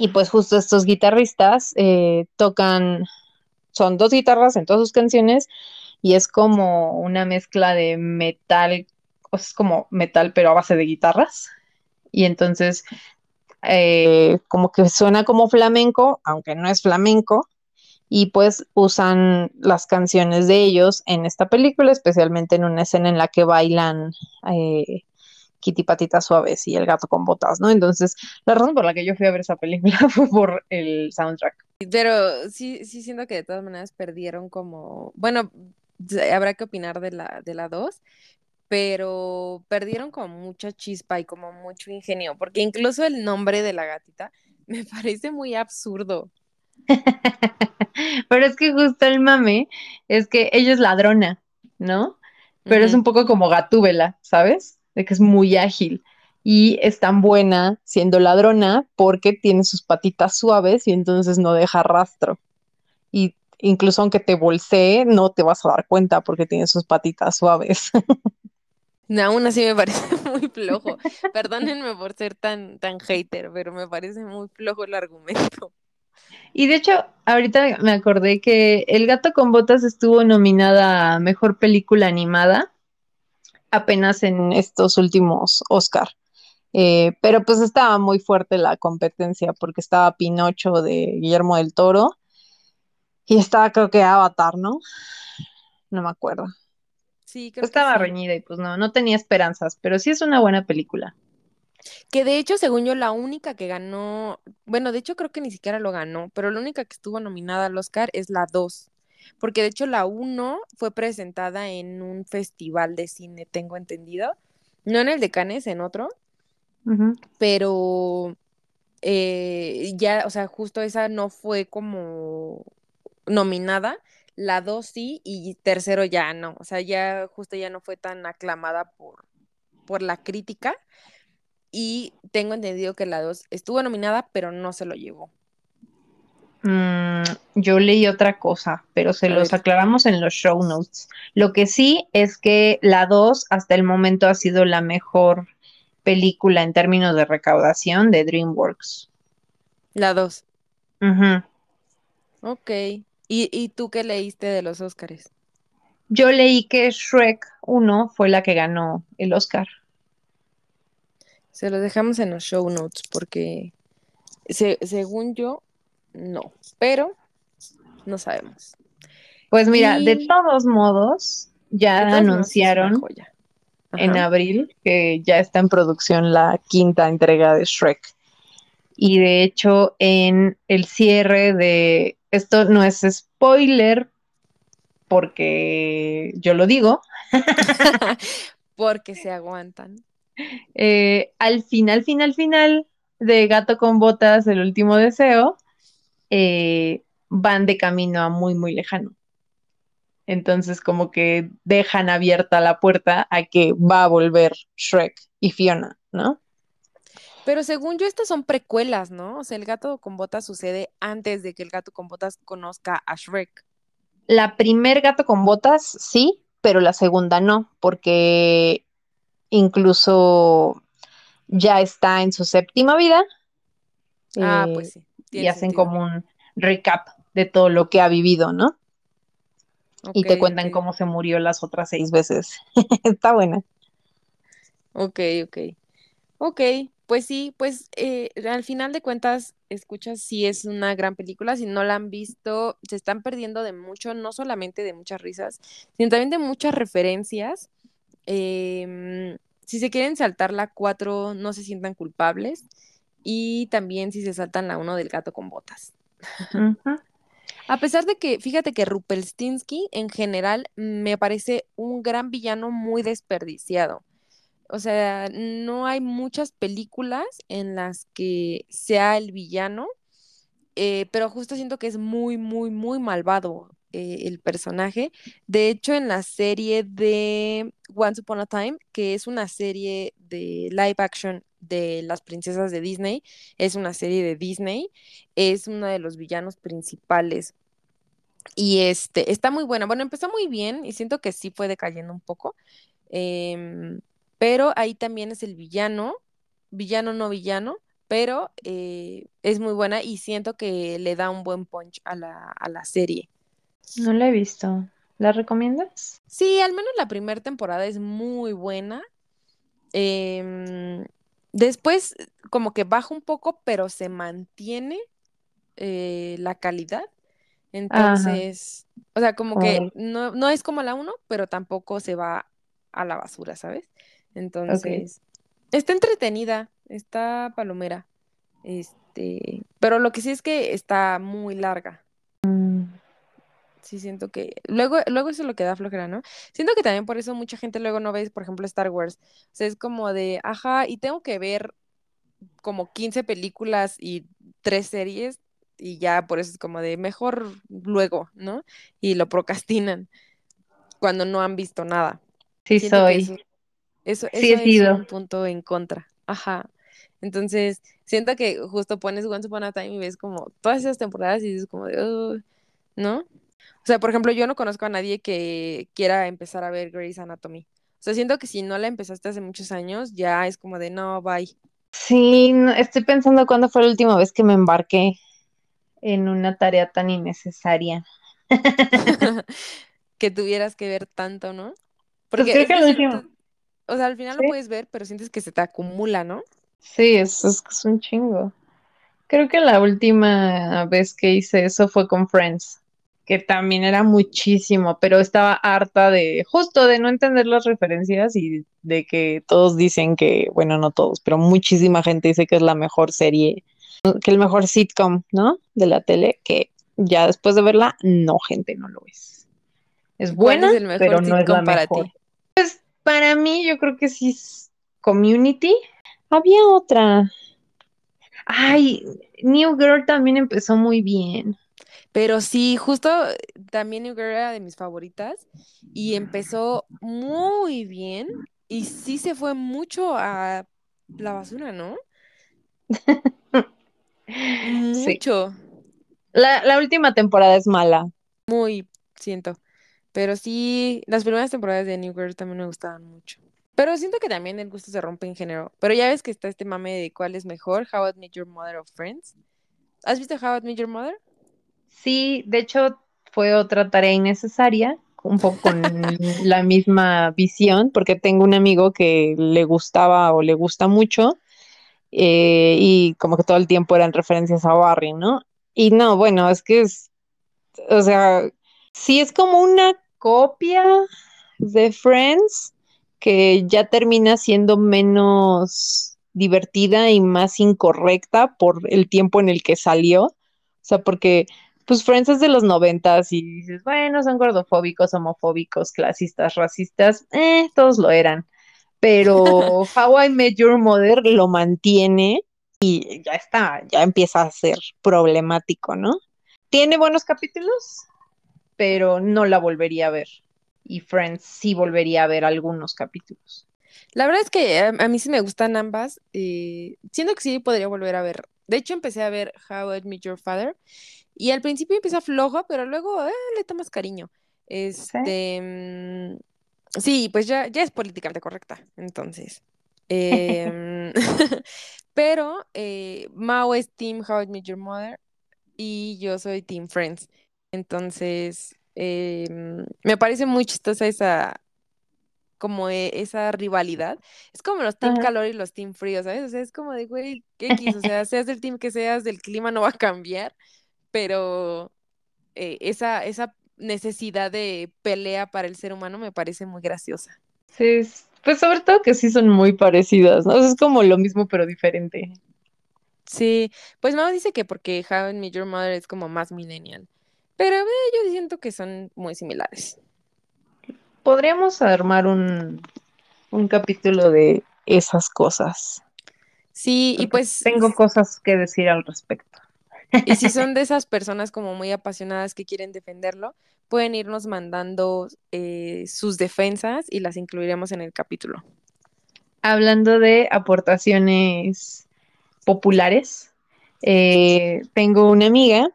Y pues justo estos guitarristas eh, tocan, son dos guitarras en todas sus canciones y es como una mezcla de metal, es como metal pero a base de guitarras. Y entonces eh, como que suena como flamenco, aunque no es flamenco, y pues usan las canciones de ellos en esta película, especialmente en una escena en la que bailan eh, Kitty Patitas Suaves y El Gato con Botas, ¿no? Entonces, la razón por la que yo fui a ver esa película fue por el soundtrack. Pero sí, sí siento que de todas maneras perdieron como, bueno, habrá que opinar de la, de la 2, pero perdieron como mucha chispa y como mucho ingenio, porque incluso el nombre de la gatita me parece muy absurdo. Pero es que justo el mame es que ella es ladrona, ¿no? Pero es un poco como Gatúbela, ¿sabes? De que es muy ágil y es tan buena siendo ladrona porque tiene sus patitas suaves y entonces no deja rastro. Y incluso aunque te bolsee, no te vas a dar cuenta porque tiene sus patitas suaves. No, aún así me parece muy flojo. Perdónenme por ser tan, tan hater, pero me parece muy flojo el argumento. Y de hecho, ahorita me acordé que El gato con botas estuvo nominada a Mejor Película Animada apenas en estos últimos Oscar. Eh, pero pues estaba muy fuerte la competencia porque estaba Pinocho de Guillermo del Toro y estaba creo que Avatar, ¿no? No me acuerdo. Sí, creo estaba que sí. reñida y pues no, no tenía esperanzas, pero sí es una buena película. Que de hecho, según yo, la única que ganó, bueno, de hecho creo que ni siquiera lo ganó, pero la única que estuvo nominada al Oscar es la 2. Porque de hecho la 1 fue presentada en un festival de cine, tengo entendido. No en el de Cannes, en otro. Pero eh, ya, o sea, justo esa no fue como nominada. La 2 sí, y tercero ya no. O sea, ya justo ya no fue tan aclamada por, por la crítica. Y tengo entendido que la 2 estuvo nominada, pero no se lo llevó. Mm, yo leí otra cosa, pero se los aclaramos en los show notes. Lo que sí es que la 2 hasta el momento ha sido la mejor película en términos de recaudación de DreamWorks. La 2. Ujú. Ok. ¿Y, ¿Y tú qué leíste de los Óscares? Yo leí que Shrek 1 fue la que ganó el Oscar. Se los dejamos en los show notes porque se- según yo, no. Pero no sabemos. Pues mira, de todos modos, ya todos anunciaron en abril que ya está en producción la quinta entrega de Shrek. Y de hecho, en el cierre de esto no es spoiler porque yo lo digo. Porque se aguantan. eh, al final, final, final de Gato con Botas, el último deseo, eh, van de camino a muy, muy lejano. Entonces, como que dejan abierta la puerta a que va a volver Shrek y Fiona, ¿no? Pero según yo, estas son precuelas, ¿no? O sea, el gato con botas sucede antes de que el gato con botas conozca a Shrek. La primer gato con botas, sí, pero la segunda no, porque incluso ya está en su séptima vida. Ah, eh, pues sí. Y hacen sentido. como un recap de todo lo que ha vivido, ¿no? y te cuentan cómo se murió las otras seis veces. Está buena. Ok, ok. Ok, pues sí, pues eh, al final de cuentas, escuchas, sí es una gran película. Si no la han visto, se están perdiendo de mucho, no solamente de muchas risas, sino también de muchas referencias. Em, si se quieren saltar la 4, no se sientan culpables. Y también si se saltan la 1 del gato con botas. A pesar de que, fíjate que Rupelstinsky en general me parece un gran villano muy desperdiciado. O sea, no hay muchas películas en las que sea el villano, eh, pero justo siento que es muy, muy, muy malvado eh, el personaje. De hecho, en la serie de Once Upon a Time, que es una serie de live action de las princesas de Disney, es una serie de Disney, es uno de los villanos principales. Y este, está muy buena. Bueno, empezó muy bien y siento que sí fue decayendo un poco. em, pero ahí también es el villano, villano no villano, pero eh, es muy buena y siento que le da un buen punch a la, a la serie. No la he visto. ¿La recomiendas? Sí, al menos la primera temporada es muy buena. Em, después como que baja un poco, pero se mantiene eh, la calidad. Entonces, o sea, como que no, no es como la 1, pero tampoco se va a la basura, ¿sabes? Entonces, está entretenida, está palomera. Este, pero lo que sí es que está muy larga. Mm, Sí, siento que. Luego, luego eso es lo que da flojera, ¿no? Siento que también por eso mucha gente luego no ve, por ejemplo, Star Wars. O sea, es como de, ajá, y tengo que ver como 15 películas y tres series, y ya por eso es como de mejor luego, ¿no? Y lo procrastinan cuando no han visto nada. sí Siento soy. eso, eso, Sí he eso es sido. un punto en contra. Ajá. Entonces, siento que justo pones Once Upon a Time y ves como todas esas temporadas y dices como de, "Ugh", ¿no? O sea, por ejemplo, yo no conozco a nadie que quiera empezar a ver Grey's Anatomy. O sea, siento que si no la empezaste hace muchos años, ya es como de no, bye. Sí, no, estoy pensando cuándo fue la última vez que me embarqué en una tarea tan innecesaria. que tuvieras que ver tanto, ¿no? Pues Porque creo que siento- última. o sea, al final Sí. lo puedes ver, pero sientes que se te acumula, ¿no? Sí, es, es, es un chingo. Creo que la última vez que hice eso fue con Friends, que también era muchísimo, pero estaba harta de justo de no entender las referencias y de que todos dicen que, bueno, no todos, pero muchísima gente dice que es la mejor serie, que el mejor sitcom, ¿no? De la tele, que ya después de verla, no, gente, no lo es. Es ¿Cuál buena, es el mejor pero no es la para mejor. ti? Pues para mí, yo creo que sí es Community. Había otra. Ay, New Girl también empezó muy bien. Pero sí, justo eh, también New Girl era de mis favoritas y empezó muy bien y sí se fue mucho a la basura, ¿no? Sí. Mucho, La, la última temporada es mala. muy, siento. Pero sí, las primeras temporadas de New Girl también me gustaban mucho. Pero siento que también el gusto se rompe en género. Pero ya ves que está este mame de cuál es mejor, How I Met Your Mother o Friends. ¿Has visto How I Met Your Mother? Sí, de hecho fue otra tarea innecesaria, un poco con la misma visión, porque tengo un amigo que le gustaba o le gusta mucho eh, y como que todo el tiempo eran referencias a Barry, ¿no? Y no, bueno, es que es, o sea, sí es como una copia de Friends que ya termina siendo menos divertida y más incorrecta por el tiempo en el que salió. O sea, porque pues Friends es de los noventas y dices, bueno, son gordofóbicos, homofóbicos, clasistas, racistas, eh, todos lo eran. Pero How I Met Your Mother lo mantiene y ya está, ya empieza a ser problemático, ¿no? Tiene buenos capítulos, pero no la volvería a ver. Y Friends sí volvería a ver algunos capítulos. La verdad es que a, a mí sí me gustan ambas. eh, siento que sí podría volver a ver. De hecho, empecé a ver How I Met Your Father y al principio empieza flojo, pero luego eh, le tomas cariño. Este, mm, sí, pues ya, ya es políticamente correcta, entonces. Em, pero eh, Mao es Team How I Met Your Mother y yo soy Team Friends. Entonces, em, me parece muy chistosa esa, como e- esa rivalidad. Es como los team Ajá. calor y los team frío, ¿sabes? O sea, es como de, güey, X, o sea, seas del team que seas, del clima no va a cambiar, pero eh, esa, esa necesidad de pelea para el ser humano me parece muy graciosa. Sí, es- pues sobre todo que sí son muy parecidas, ¿no? O sea, es como lo mismo pero diferente. Sí, pues Mao dice que porque How I Met Your Mother es como más millennial, pero eh, yo siento que son muy similares. Podríamos armar un, un capítulo de esas cosas. Sí, y pues tengo cosas que decir al respecto. Y si son de esas personas como muy apasionadas que quieren defenderlo, pueden irnos mandando eh, sus defensas y las incluiremos en el capítulo. Hablando de aportaciones populares, eh, tengo una amiga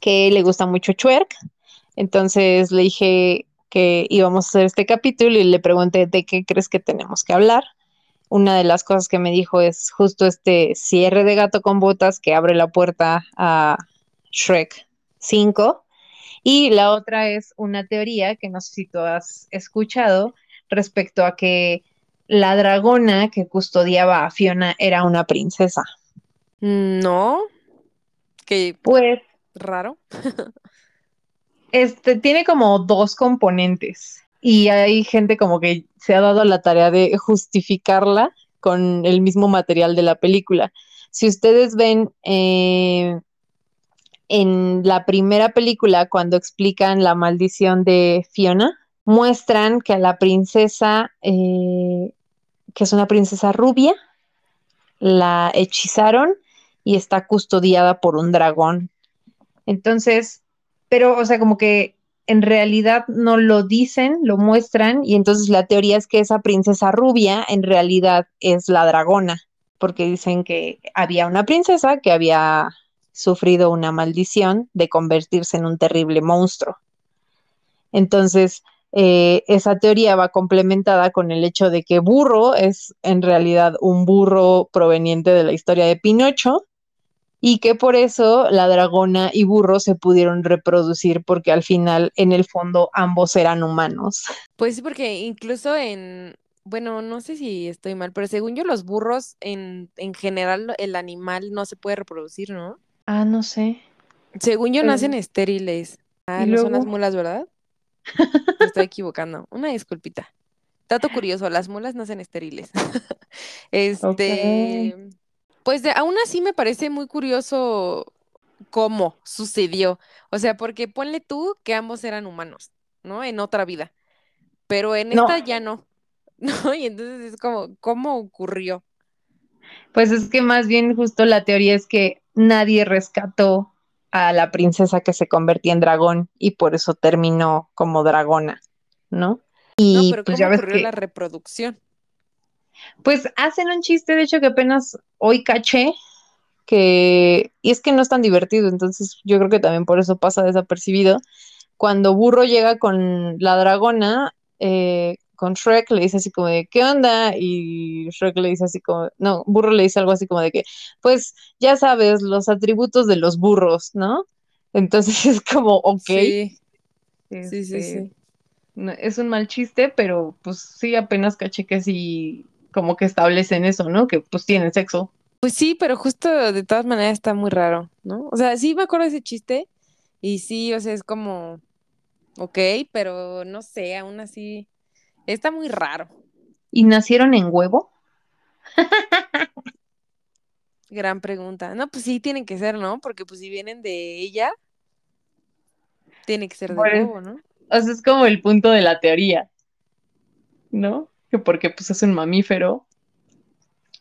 que le gusta mucho Twerk, entonces le dije que íbamos a hacer este capítulo y le pregunté de qué crees que tenemos que hablar. Una de las cosas que me dijo es justo este cierre de gato con botas que abre la puerta a Shrek 5. Y la otra es una teoría que no sé si tú has escuchado respecto a que la dragona que custodiaba a Fiona era una princesa. No, qué Pues raro. este tiene como dos componentes y hay gente como que se ha dado la tarea de justificarla con el mismo material de la película. Si ustedes ven eh, en la primera película, cuando explican la maldición de Fiona, muestran que a la princesa, eh, que es una princesa rubia, la hechizaron y está custodiada por un dragón. Entonces, pero, o sea, como que en realidad no lo dicen, lo muestran, y entonces la teoría es que esa princesa rubia en realidad es la dragona, porque dicen que había una princesa que había sufrido una maldición de convertirse en un terrible monstruo. Entonces, eh, esa teoría va complementada con el hecho de que burro es en realidad un burro proveniente de la historia de Pinocho y que por eso la dragona y burro se pudieron reproducir porque al final en el fondo ambos eran humanos. Pues sí, porque incluso en, bueno, no sé si estoy mal, pero según yo los burros en, en general el animal no se puede reproducir, ¿no? Ah, no sé. Según yo Pero- nacen estériles. Ah, ¿Y no son las mulas, ¿verdad? Me estoy equivocando. Una disculpita. Dato curioso, las mulas nacen estériles. Este, pues de- aún así me parece muy curioso cómo sucedió. O sea, porque ponle tú que ambos eran humanos, ¿no? En otra vida. Pero en No. esta ya no. ¿No? Y entonces es como, ¿cómo ocurrió? Pues es que más bien justo la teoría es que nadie rescató a la princesa que se convertía en dragón y por eso terminó como dragona, ¿no? No, Y pero pues ¿cómo ya ves ocurrió que, la reproducción? Pues hacen un chiste, de hecho que apenas hoy caché, que, y es que no es tan divertido, entonces yo creo que también por eso pasa desapercibido. Cuando Burro llega con la dragona, eh, con Shrek le dice así como de, ¿qué onda? Y Shrek le dice así como, no, Burro le dice algo así como de que, pues ya sabes, los atributos de los burros, ¿no? Entonces es como, ok. Sí, sí, sí, este, sí. no, es un mal chiste, pero pues sí, apenas caché que sí, como que establecen eso, ¿no? Que pues tienen sexo. Pues sí, pero justo de todas maneras está muy raro, ¿no? O sea, sí me acuerdo de ese chiste y sí, o sea, es como, ok, pero no sé, aún así, está muy raro. ¿Y nacieron en huevo? Gran pregunta. No, pues sí, tienen que ser, ¿no? Porque pues si vienen de ella, tiene que ser de el- huevo, ¿no? O sea, es como el punto de la teoría, ¿no? Que porque pues es un mamífero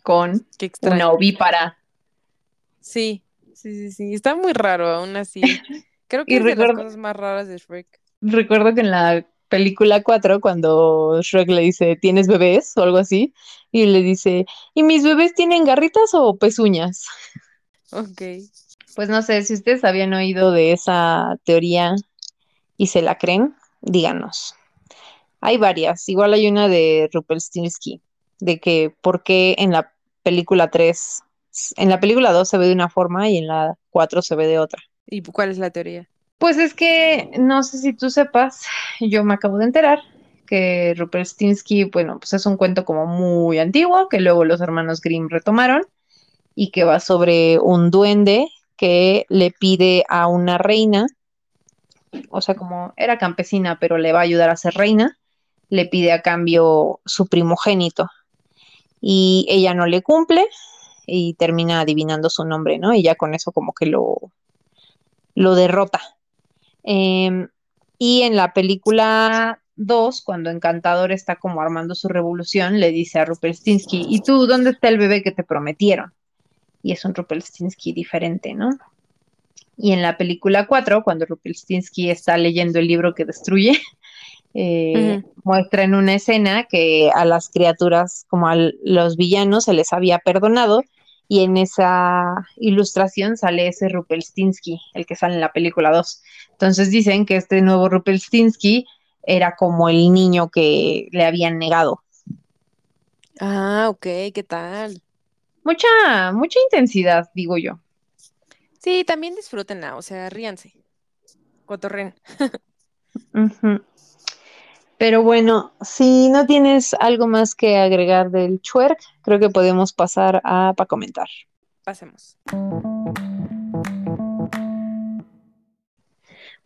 con una ovípara. Sí, sí, sí, sí. Está muy raro, aún así. Creo que Y es de las recuerdo- cosas más raras de Shrek. Recuerdo que en la película 4, cuando Shrek le dice, ¿tienes bebés? o algo así, y le dice, ¿y mis bebés tienen garritas o pezuñas? Ok. Pues no sé, si ustedes habían oído de esa teoría y se la creen, díganos. Hay varias, igual hay una de Rupelstinsky, de que por qué en la película 3, en la película 2 se ve de una forma y en la 4 se ve de otra. ¿Y cuál es la teoría? Pues es que no sé si tú sepas, yo me acabo de enterar que Rupelstinsky, bueno, pues es un cuento como muy antiguo que luego los hermanos Grimm retomaron y que va sobre un duende que le pide a una reina, o sea, como era campesina, pero le va a ayudar a ser reina, le pide a cambio su primogénito y ella no le cumple y termina adivinando su nombre, ¿no? Y ya con eso como que lo, lo derrota. Em, y en la película 2, cuando Encantador está como armando su revolución, le dice a Rupelstinsky, ¿y tú dónde está el bebé que te prometieron? Y es un Rupelstinsky diferente, ¿no? Y en la película 4, cuando Rupelstinsky está leyendo el libro que destruye, eh, muestra en una escena que a las criaturas, como a los villanos, se les había perdonado. Y en esa ilustración sale ese Rupelstinsky, el que sale en la película 2. Entonces dicen que este nuevo Rupelstinsky era como el niño que le habían negado. Ah, ok, ¿qué tal? Mucha, mucha intensidad, digo yo. Sí, también disfrútenla, o sea, ríanse. Cotorren. Pero bueno, si no tienes algo más que agregar del Chuerk, creo que podemos pasar a para comentar. Pasemos.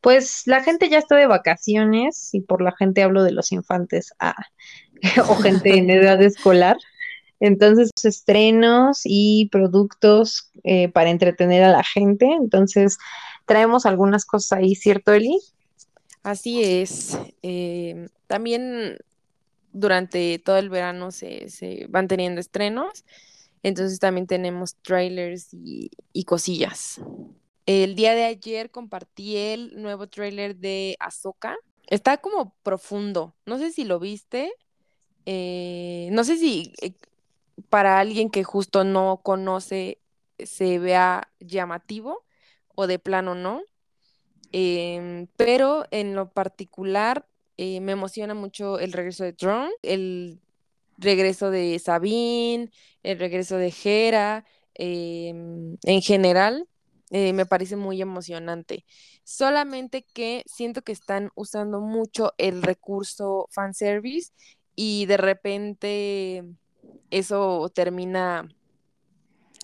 Pues la gente ya está de vacaciones y por la gente hablo de los infantes ah, o gente en edad escolar. Entonces, estrenos y productos eh, para entretener a la gente. Entonces, traemos algunas cosas ahí, ¿cierto, Eli? Así es. eh, también durante todo el verano se, se van teniendo estrenos. Entonces también tenemos trailers y, y cosillas. El día de ayer compartí el nuevo trailer de Ahsoka. Está como profundo. No sé si lo viste. eh, no sé si eh, para alguien que justo no conoce se vea llamativo, o de plano no. Em, pero en lo particular eh, me emociona mucho el regreso de Tron, el regreso de Sabine, el regreso de Hera, em, en general eh, me parece muy emocionante. Solamente que siento que están usando mucho el recurso fanservice y de repente eso termina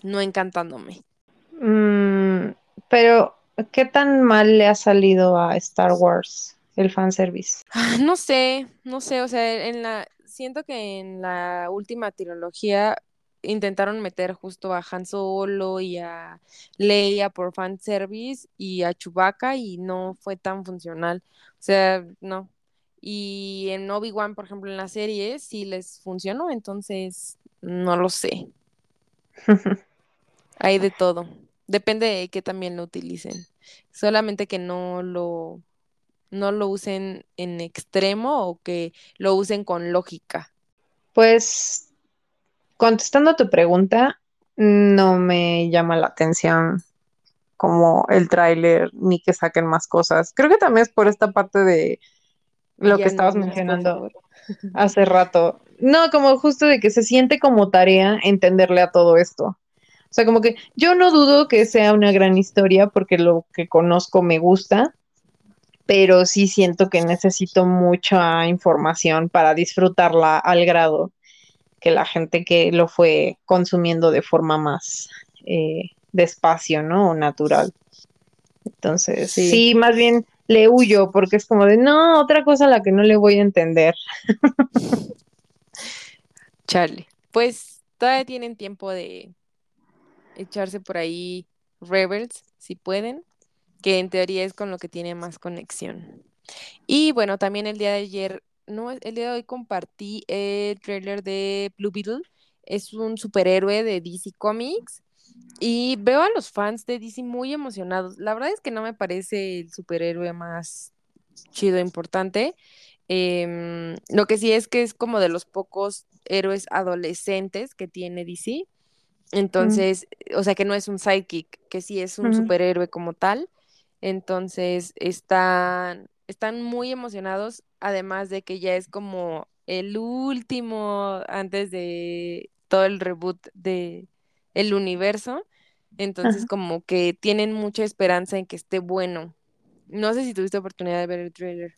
no encantándome. Mm, pero, ¿qué tan mal le ha salido a Star Wars el fanservice? Ah, No sé, no sé, o sea, en la, siento que en la última trilogía intentaron meter justo a Han Solo y a Leia por fanservice y a Chewbacca y no fue tan funcional. O sea, no. Y en Obi-Wan, por ejemplo, en la serie sí les funcionó, entonces no lo sé. Hay de todo. Depende de qué también lo utilicen. Solamente que no lo, no lo usen en extremo o que lo usen con lógica. Pues, contestando a tu pregunta, no me llama la atención como el tráiler ni que saquen más cosas. Creo que también es por esta parte de lo Ya que estabas no mencionando hace rato. No, como justo de que se siente como tarea entenderle a todo esto. O sea, como que yo no dudo que sea una gran historia porque lo que conozco me gusta, pero sí siento que necesito mucha información para disfrutarla al grado que la gente que lo fue consumiendo de forma más eh, despacio, ¿no? O natural. Entonces, Sí. sí, más bien le huyo porque es como de, no, otra cosa a la que no le voy a entender. Chale. Pues todavía tienen tiempo de echarse por ahí Rebels, si pueden, que en teoría es con lo que tiene más conexión. Y bueno, también el día de ayer, no, el día de hoy compartí el trailer de Blue Beetle. Es un superhéroe de DC Comics y veo a los fans de DC muy emocionados. La verdad es que no me parece el superhéroe más chido, importante. Em, lo que sí es que es como de los pocos héroes adolescentes que tiene DC. Entonces, o sea, que no es un sidekick, que sí es un superhéroe como tal. Entonces, están, están muy emocionados, además de que ya es como el último antes de todo el reboot de el universo. Entonces, Ajá. como que tienen mucha esperanza en que esté bueno. No sé si tuviste oportunidad de ver el trailer.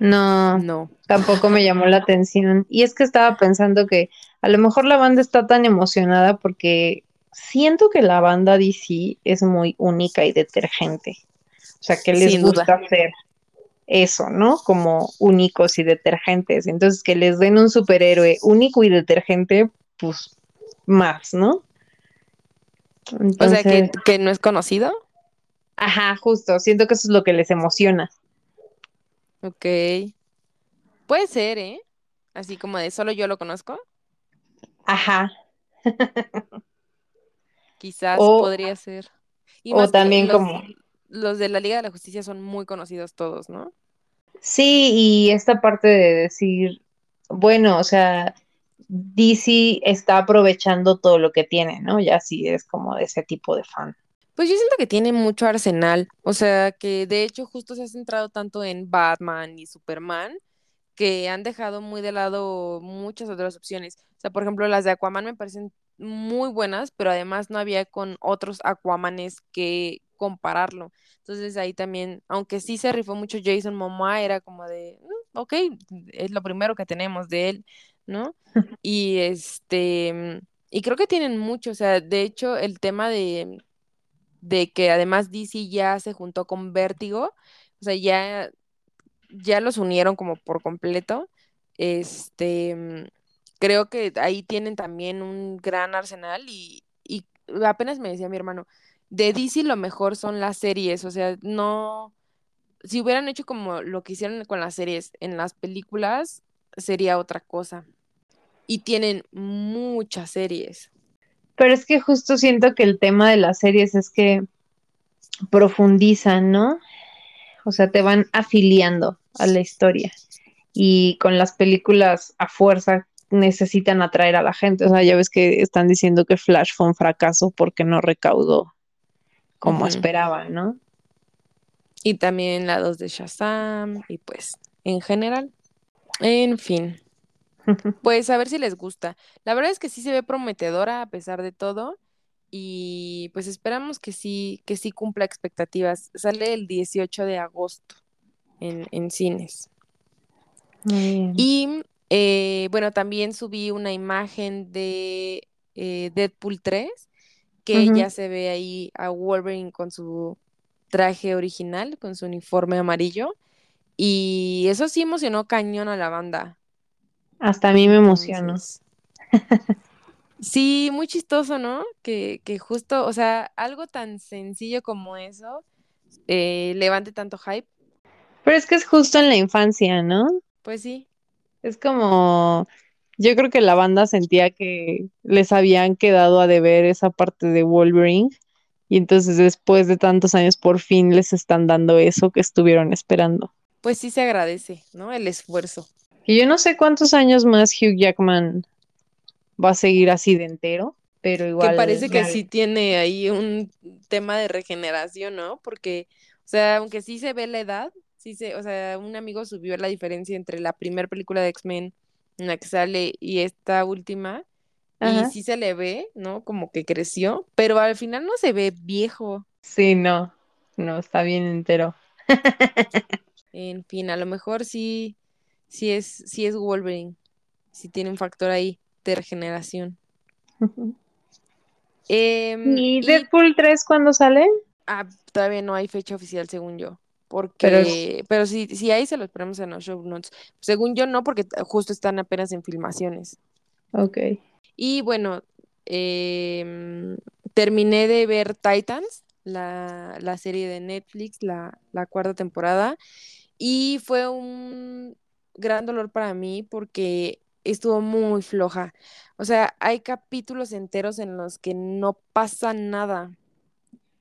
No, No. tampoco me llamó la atención. Y es que estaba pensando que a lo mejor la banda está tan emocionada porque siento que la banda DC es muy única y detergente. O sea, que les Sin duda. gusta hacer eso, ¿no? Como únicos y detergentes. Entonces, que les den un superhéroe único y detergente, pues más, ¿no? O sea, que, que no es conocido. ajá, justo, siento que eso es lo que les emociona. Ok. Puede ser, ¿eh? Así como de solo yo lo conozco. Ajá. Quizás O, podría ser. Y o también los, como, los de la Liga de la Justicia son muy conocidos todos, ¿no? sí, y esta parte de decir, bueno, o sea, DC está aprovechando todo lo que tiene, ¿no? Ya sí es como de ese tipo de fan. Pues yo siento que tiene mucho arsenal. O sea, que de hecho justo se ha centrado tanto en Batman y Superman que han dejado muy de lado muchas otras opciones. O sea, por ejemplo, las de Aquaman me parecen muy buenas, pero además no había con otros Aquamanes que compararlo. Entonces ahí también, aunque sí se rifó mucho Jason Momoa, era como de, "Mm, ok, es lo primero que tenemos de él, ¿no? Y este, y creo que tienen mucho, o sea, de hecho, el tema de, de que además DC ya se juntó con Vértigo, o sea, ya ya los unieron como por completo. Este, mm, creo que ahí tienen también un gran arsenal y, y apenas me decía mi hermano, de DC lo mejor son las series, o sea, no, si hubieran hecho como lo que hicieron con las series en las películas, sería otra cosa. Y tienen muchas series. Pero es que justo siento que el tema de las series es que profundizan, ¿no? O sea, te van afiliando a la historia. Y con las películas a fuerza necesitan atraer a la gente. O sea, ya ves que están diciendo que Flash fue un fracaso porque no recaudó como Ujú. esperaba, ¿no? Y también la 2 de Shazam y pues en general. En fin, pues a ver si les gusta. La verdad es que sí se ve prometedora a pesar de todo y pues esperamos que sí, que sí cumpla expectativas. Sale el 18 de agosto en, en cines. Muy bien. Y eh, bueno, también subí una imagen de eh, Deadpool 3, que ya se ve ahí a Wolverine con su traje original, con su uniforme amarillo. Y eso sí emocionó cañón a la banda. Hasta a mí me emocionó. Entonces, sí, muy chistoso, ¿no? Que, que justo, o sea, algo tan sencillo como eso eh, levante tanto hype. Pero es que es justo en la infancia, ¿no? Pues sí, Es como, yo creo que la banda sentía que les habían quedado a deber esa parte de Wolverine y entonces después de tantos años por fin les están dando eso que estuvieron esperando. pues sí se agradece, ¿no? El esfuerzo. Y yo no sé cuántos años más Hugh Jackman va a seguir así de entero, pero igual. que parece que sí tiene ahí un tema de regeneración, ¿no? Porque, o sea, aunque sí se ve la edad, sí se, o sea, un amigo subió la diferencia entre la primera película de X-Men en la que sale y esta última, Ajá. y sí se le ve, ¿no? Como que creció, pero al final no se ve viejo. Sí, no, no, está bien entero. En fin, a lo mejor sí, sí es, sí es Wolverine, sí tiene un factor ahí de regeneración. Em, ¿Y y Deadpool 3 cuándo sale? Ah, todavía no hay fecha oficial, según yo. Pero Porque, pero, si, si hay, se los ponemos en los show notes. Según yo, no, porque justo están apenas en filmaciones. Ok. Y bueno, em, terminé de ver Titans, la, la serie de Netflix, la, la cuarta temporada. Y fue un gran dolor para mí porque estuvo muy floja. O sea, hay capítulos enteros en los que no pasa nada.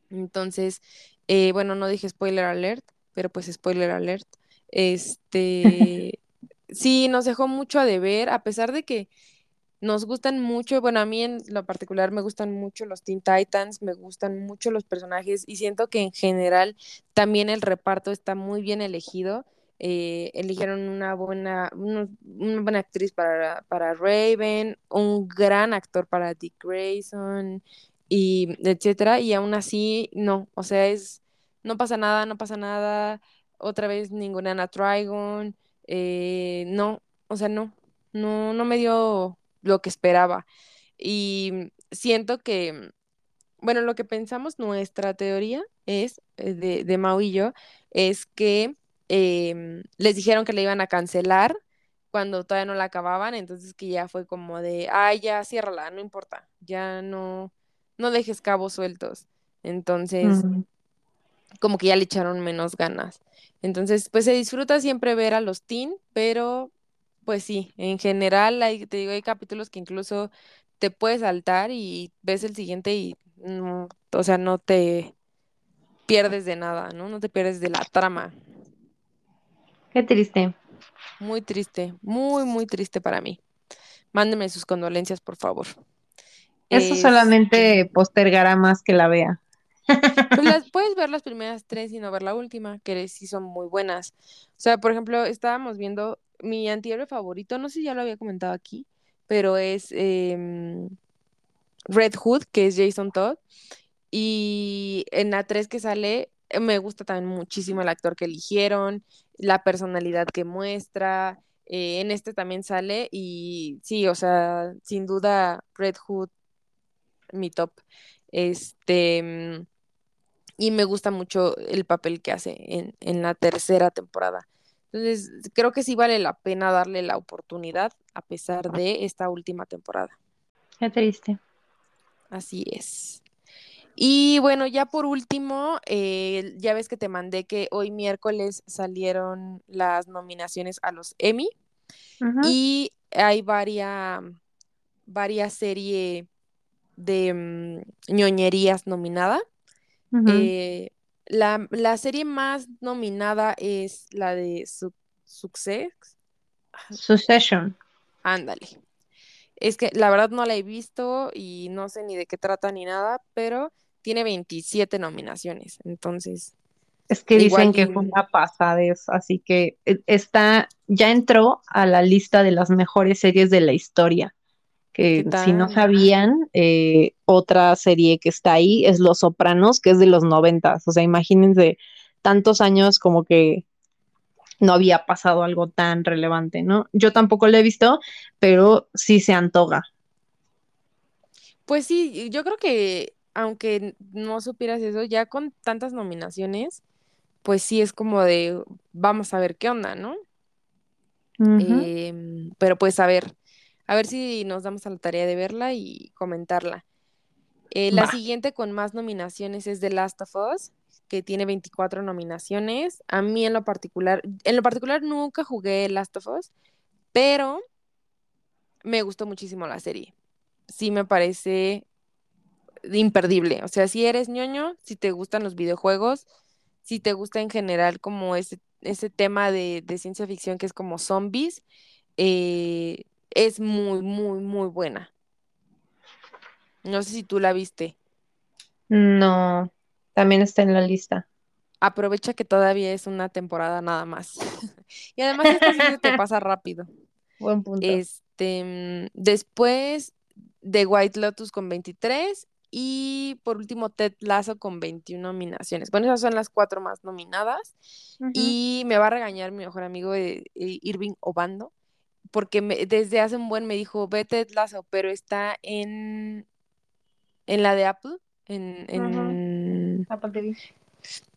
Entonces, eh, bueno, no dije spoiler alert, pero pues spoiler alert. Este, sí, nos dejó mucho a deber, a pesar de que nos gustan mucho, bueno, a mí en lo particular me gustan mucho los Teen Titans, me gustan mucho los personajes y siento que en general también el reparto está muy bien elegido. Eh, eligieron una buena, una buena actriz para, para Raven, un gran actor para Dick Grayson y etcétera, y aún así no, o sea, es, no pasa nada, no pasa nada, otra vez ninguna Ana Trigon, eh, no, o sea, no, no, no me dio lo que esperaba. Y siento que, bueno, lo que pensamos, nuestra teoría es, eh, de, de Mau y yo, es que em, les dijeron que le iban a cancelar cuando todavía no la acababan, entonces que ya fue como de, ay, ya, ciérrala, no importa, ya no, no dejes cabos sueltos. Entonces, Mm. como que ya le echaron menos ganas. Entonces, pues se disfruta siempre ver a los teen, pero pues sí, en general hay, te digo, hay capítulos que incluso te puedes saltar y ves el siguiente y no, o sea, no te pierdes de nada, ¿no? No te pierdes de la trama. Qué triste. Muy triste, muy, muy triste para mí. Mándenme sus condolencias, por favor. Eso solamente postergará más que la vea. Pues las, puedes ver las primeras tres y no ver la última, que sí son muy buenas. O sea, por ejemplo, estábamos viendo mi antihéroe favorito, no sé si ya lo había comentado aquí, pero es em, Red Hood, que es Jason Todd. Y en la 3 que sale, me gusta también muchísimo el actor que eligieron, la personalidad que muestra. eh, en este también sale y sí, o sea, sin duda Red Hood, mi top. Este, mm, y me gusta mucho el papel que hace en, en la tercera temporada. Entonces, creo que sí vale la pena darle la oportunidad a pesar de esta última temporada. Qué triste. Así es. Y bueno, ya por último, eh, ya ves que te mandé que hoy miércoles salieron las nominaciones a los Emmy y hay varias, varias series de mm, ñoñerías nominada. Eh, la, la serie más nominada es la de Su- Success. Succession. Ándale. Es que la verdad no la he visto y no sé ni de qué trata ni nada, pero tiene 27 nominaciones. Entonces, Es que dicen que fue una pasadez, así que eh, está, ya entró a la lista de las mejores series de la historia. Que ¿Qué si no sabían, eh, otra serie que está ahí es Los Sopranos, que es de los noventas. O sea, imagínense tantos años como que no había pasado algo tan relevante, ¿no? Yo tampoco lo he visto, pero sí se antoja. Pues sí, yo creo que aunque no supieras eso, ya con tantas nominaciones, pues sí es como de vamos a ver qué onda, ¿no? Em, pero pues a ver, a ver si nos damos a la tarea de verla y comentarla. Eh, la siguiente con más nominaciones es The Last of Us, que tiene 24 nominaciones. A mí en lo particular, en lo particular nunca jugué Last of Us, pero me gustó muchísimo la serie. Sí me parece imperdible. O sea, si eres ñoño, si te gustan los videojuegos, si te gusta en general como ese, ese tema de, de ciencia ficción que es como zombies, eh, es muy, muy, muy buena. No sé si tú la viste. No, también está en la lista. Aprovecha que todavía es una temporada nada más. Y además esta sí se te pasa rápido. Buen punto. Este, mm, después de White Lotus con 23 y por último Ted Lasso con 21 nominaciones. Bueno, esas son las cuatro más nominadas y me va a regañar mi mejor amigo eh, eh, Irving Obando porque me- desde hace un buen me dijo, ve Ted Lasso, pero está en, en la de Apple, en, en, Apple TV.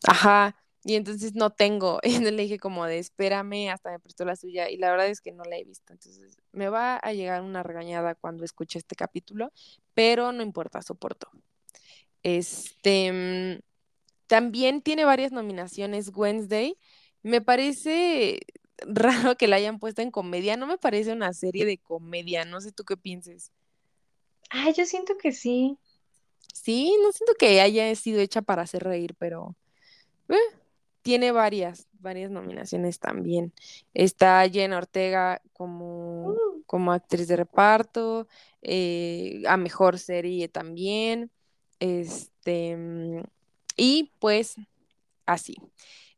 Ajá, y entonces no tengo. Y entonces le dije como de espérame, hasta me prestó la suya y la verdad es que no la he visto. Entonces me va a llegar una regañada cuando escuche este capítulo, pero no importa, soporto. Este mm, también tiene varias nominaciones Wednesday. Me parece raro que la hayan puesto en comedia, no me parece una serie de comedia, no sé tú qué pienses. Ah, yo siento que sí. Sí, no siento que haya sido hecha para hacer reír, pero eh, tiene varias, varias nominaciones también. Está Jenna Ortega como, Uh. como actriz de reparto, eh, a mejor serie también. Este, mm, y pues así.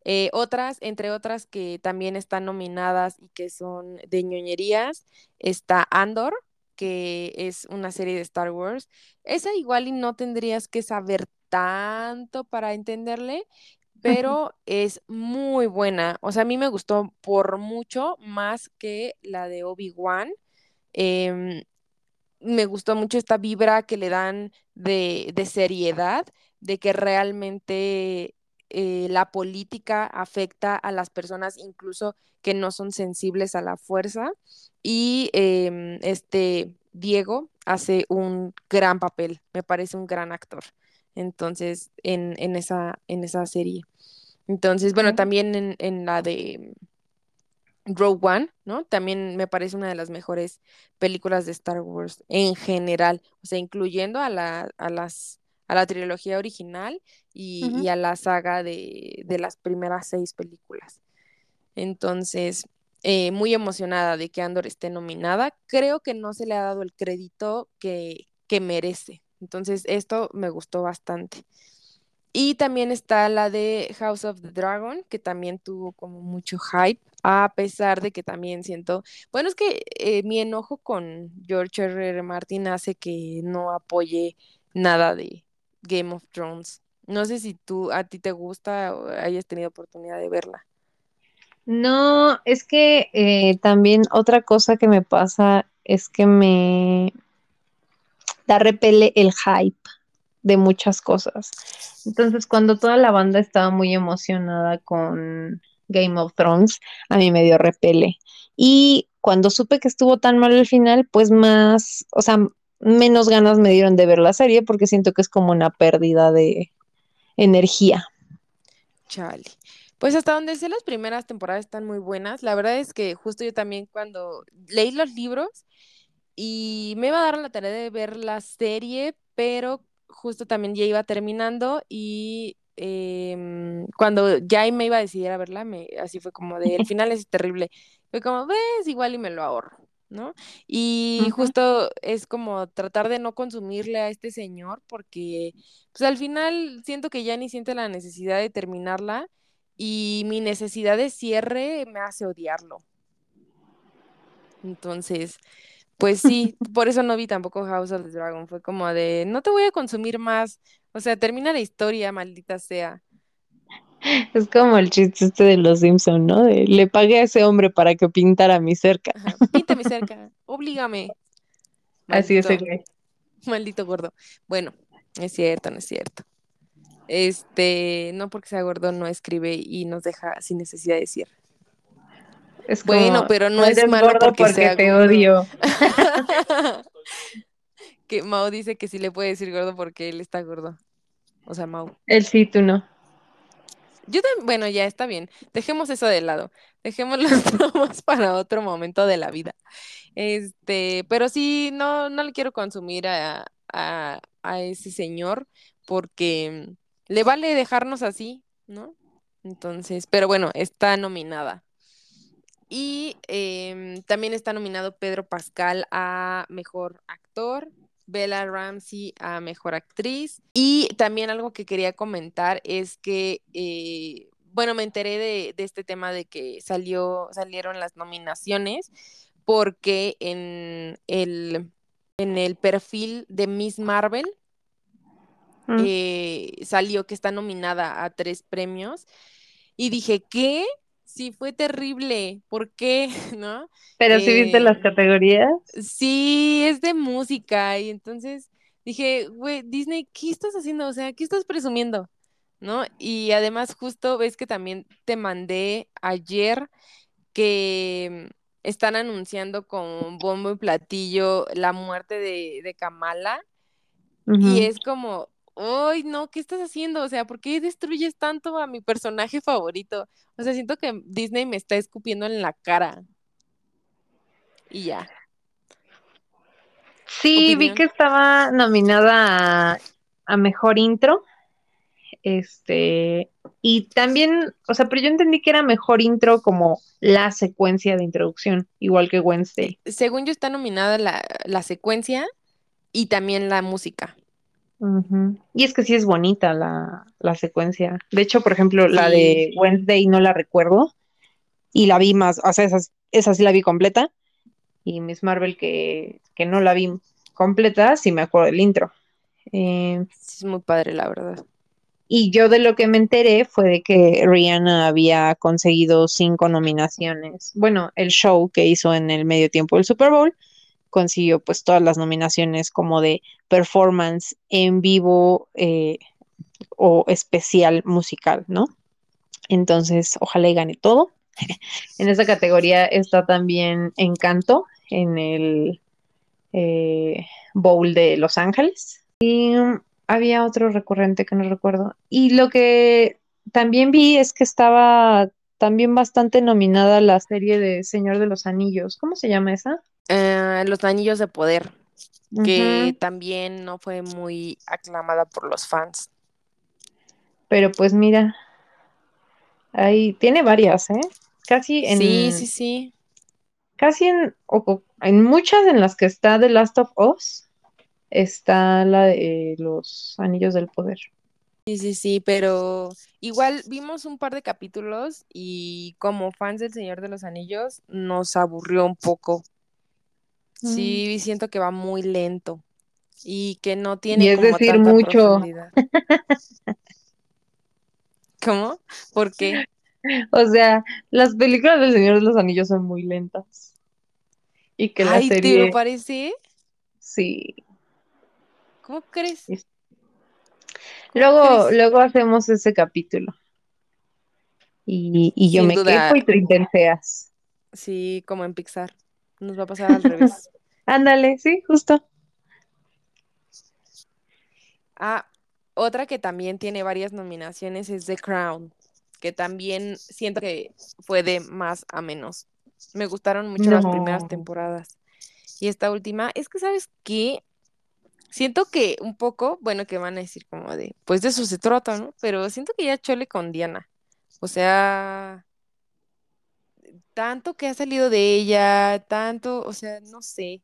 Eh, otras, entre otras que también están nominadas y que son de ñoñerías, está Andor, que es una serie de Star Wars. Esa igual y no tendrías que saber tanto para entenderle, pero es muy buena. O sea, a mí me gustó por mucho más que la de Obi-Wan. Em, me gustó mucho esta vibra que le dan de, seriedad, de que realmente eh, la política afecta a las personas incluso que no son sensibles a la fuerza. Y em, este Diego hace un gran papel, me parece un gran actor. Entonces, en, en esa, en esa serie. Entonces, bueno, también en, en la de Rogue One, ¿no? También me parece una de las mejores películas de Star Wars en general, o sea, incluyendo a la, a las, a la trilogía original y a la saga de, de las primeras seis películas. Entonces, eh, muy emocionada de que Andor esté nominada. Creo que no se le ha dado el crédito que, que merece. Entonces, esto me gustó bastante. Y también está la de House of the Dragon, que también tuvo como mucho hype, a pesar de que también siento, bueno, es que eh, mi enojo con George R. R. Martin hace que no apoye nada de Game of Thrones. No sé si tú, a ti te gusta o hayas tenido oportunidad de verla. No, es que eh, también otra cosa que me pasa es que me da repele el hype de muchas cosas. Entonces, cuando toda la banda estaba muy emocionada con Game of Thrones, a mí me dio repele. Y cuando supe que estuvo tan mal el final, pues más, o sea, menos ganas me dieron de ver la serie porque siento que es como una pérdida de energía. Chale. Pues hasta donde sé las primeras temporadas están muy buenas. La verdad es que justo yo también cuando leí los libros y me iba a dar la tarea de ver la serie, pero justo también ya iba terminando y em, cuando ya me iba a decidir a verla, me, así fue como de, el final es terrible. Fue como, ves, igual y me lo ahorro, ¿no? Y justo es como tratar de no consumirle a este señor porque pues al final siento que ya ni siente la necesidad de terminarla y mi necesidad de cierre me hace odiarlo. Entonces, pues sí, por eso no vi tampoco House of the Dragon. Fue como de, no te voy a consumir más. O sea, termina la historia, maldita sea. Es como el chiste este de los Simpson, ¿no? De, le pagué a ese hombre para que pintara mi cerca. Ajá, Píntame cerca, oblígame. Así es, Maldito, güey. maldito gordo. Bueno, es cierto, no es cierto. Este, no porque sea gordo no escribe y nos deja sin necesidad de decir. Es Bueno, pero no "Tú es malo gordo porque sea te gordo". odio. que Mao dice que sí le puede decir gordo porque él está gordo. O sea, Mao. Él sí, tú no. Yo también, bueno, ya está bien. Dejemos eso de lado. Dejemos los traumas para otro momento de la vida. Este, pero sí, no, no le quiero consumir a, a, a ese señor porque le vale dejarnos así, ¿no? Entonces, pero bueno, está nominada. Y em, también está nominado Pedro Pascal a Mejor Actor, Bella Ramsey a Mejor Actriz. Y también algo que quería comentar es que, eh, bueno, me enteré de, de este tema de que salió, salieron las nominaciones porque en el, en el perfil de Miss Marvel Mm. eh, salió que está nominada a tres premios y dije, ¿qué? Sí, fue terrible. ¿Por qué? ¿No? Pero si viste las Eh, categorías. Sí, es de música y entonces dije, güey, Disney, ¿qué estás haciendo? O sea, ¿qué estás presumiendo? ¿No? Y además justo ves que también te mandé ayer que están anunciando con bombo y platillo la muerte de, de Kamala y es como, ¡ay, no! ¿Qué estás haciendo? O sea, ¿por qué destruyes tanto a mi personaje favorito? O sea, siento que Disney me está escupiendo en la cara y ya. Sí, vi que estaba nominada a, a mejor intro. Este, y también, o sea, pero yo entendí que era mejor intro como la secuencia de introducción, igual que Wednesday. según yo está nominada la, la secuencia y también la música. Y es que sí es bonita la, la secuencia. De hecho, por ejemplo, la de Wednesday no la recuerdo y la vi más, o sea, esa, esa sí la vi completa. Y Miss Marvel que, que no la vi completa, sí me acuerdo del intro. Eh, es muy padre, la verdad. y yo de lo que me enteré fue de que Rihanna había conseguido cinco nominaciones. Bueno, el show que hizo en el medio tiempo del Super Bowl consiguió pues todas las nominaciones como de performance en vivo eh, o especial musical, ¿no? Entonces, ojalá y gane todo. en esa categoría está también Encanto en el eh, Bowl de Los Ángeles. Y había otro recurrente que no recuerdo. Y lo que también vi es que estaba también bastante nominada la serie de Señor de los Anillos. ¿Cómo se llama esa? Eh, Los Anillos de Poder, que también no fue muy aclamada por los fans. Pero pues mira, ahí tiene varias, ¿eh? Casi en, Sí, sí, sí. casi en, o- en muchas en las que está The Last of Us, está la de los Anillos del Poder. Sí, sí, sí, pero igual vimos un par de capítulos y como fans del Señor de los Anillos nos aburrió un poco. Sí, siento que va muy lento y que no tiene Y es como decir, tanta mucho. profundidad. ¿Cómo? ¿Por qué? O sea, las películas del Señor de los Anillos son muy lentas. Y que la Ay, ¿te lo parece? sí. ¿Cómo crees? Es- ¿Cómo Luego, crees? luego hacemos ese capítulo. Y, y yo Sin me duda. quejo y tú. Sí, como en Pixar. Nos va a pasar al revés. Ándale, sí, justo. Ah, otra que también tiene varias nominaciones es The Crown, que también siento que fue de más a menos. Me gustaron mucho las primeras temporadas. Y esta última, es que, ¿sabes qué? Siento que un poco, bueno, que van a decir como de, pues de eso se trata, ¿no? Pero siento que ya chole con Diana. O sea, tanto que ha salido de ella, tanto, o sea, no sé.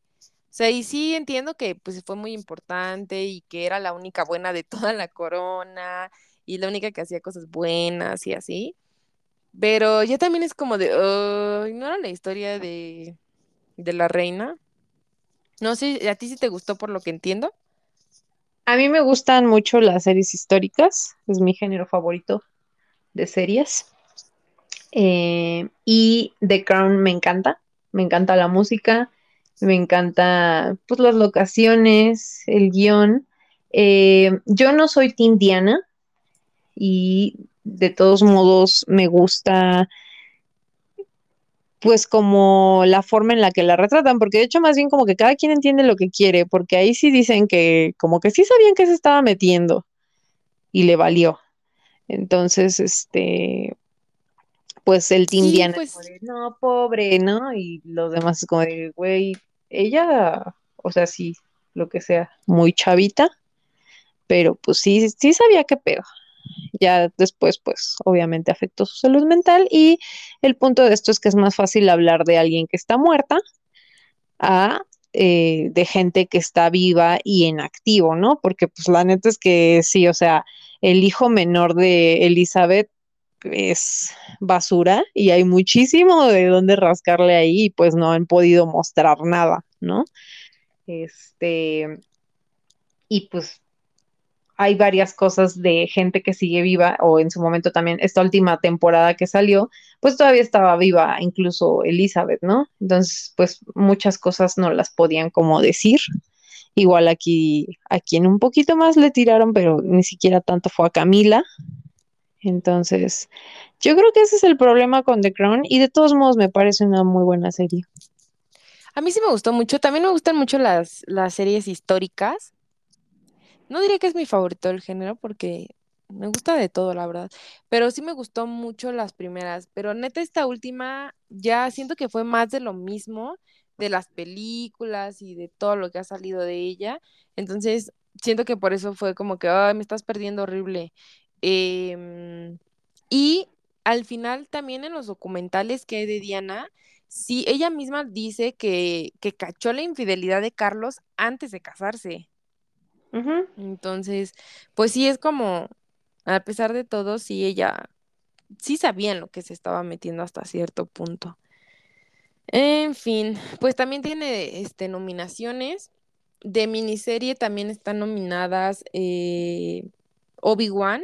O sea, y sí entiendo que pues fue muy importante y que era la única buena de toda la corona y la única que hacía cosas buenas y así. Pero ya también es como de, "Ay, no era la historia de, de la reina. No sé, ¿a ti sí te gustó por lo que entiendo? A mí me gustan mucho las series históricas, es mi género favorito de series. Eh, y The Crown me encanta, me encanta la música, me encanta pues las locaciones, el guion. Eh, yo no soy Team Diana y de todos modos me gusta pues como la forma en la que la retratan, porque de hecho más bien como que cada quien entiende lo que quiere, porque ahí sí dicen que como que sí sabían que se estaba metiendo y le valió. Entonces, este, pues el Team Sí, Diana es pues como de, no, pobre, ¿no? Y los demás es como de, güey, ella, o sea, sí, lo que sea, muy chavita, pero pues sí, sí sabía qué pedo. Ya después, pues, obviamente afectó su salud mental y el punto de esto es que es más fácil hablar de alguien que está muerta a eh, de gente que está viva y en activo, ¿no? Porque pues la neta es que sí, o sea, el hijo menor de Elizabeth es basura y hay muchísimo de dónde rascarle ahí y pues no han podido mostrar nada, ¿no? Este, y pues hay varias cosas de gente que sigue viva, o en su momento también, esta última temporada que salió, pues todavía estaba viva incluso Elizabeth, ¿no? Entonces, pues muchas cosas no las podían como decir. Igual aquí, a quien un poquito más le tiraron, pero ni siquiera tanto fue a Camila. Entonces, yo creo que ese es el problema con The Crown y de todos modos me parece una muy buena serie. a mí sí me gustó mucho. También me gustan mucho las, las series históricas. No diría que es mi favorito del género porque me gusta de todo, la verdad. Pero sí me gustó mucho las primeras. Pero neta, esta última ya siento que fue más de lo mismo, de las películas y de todo lo que ha salido de ella. Entonces, siento que por eso fue como que, ay, me estás perdiendo horrible. Em, y al final también en los documentales que hay de Diana, sí, ella misma dice que, que cachó la infidelidad de Carlos antes de casarse. Entonces, pues sí es como, a pesar de todo, sí ella, sí sabía en lo que se estaba metiendo hasta cierto punto. En fin, pues también tiene este, nominaciones. De miniserie también están nominadas eh, Obi-Wan,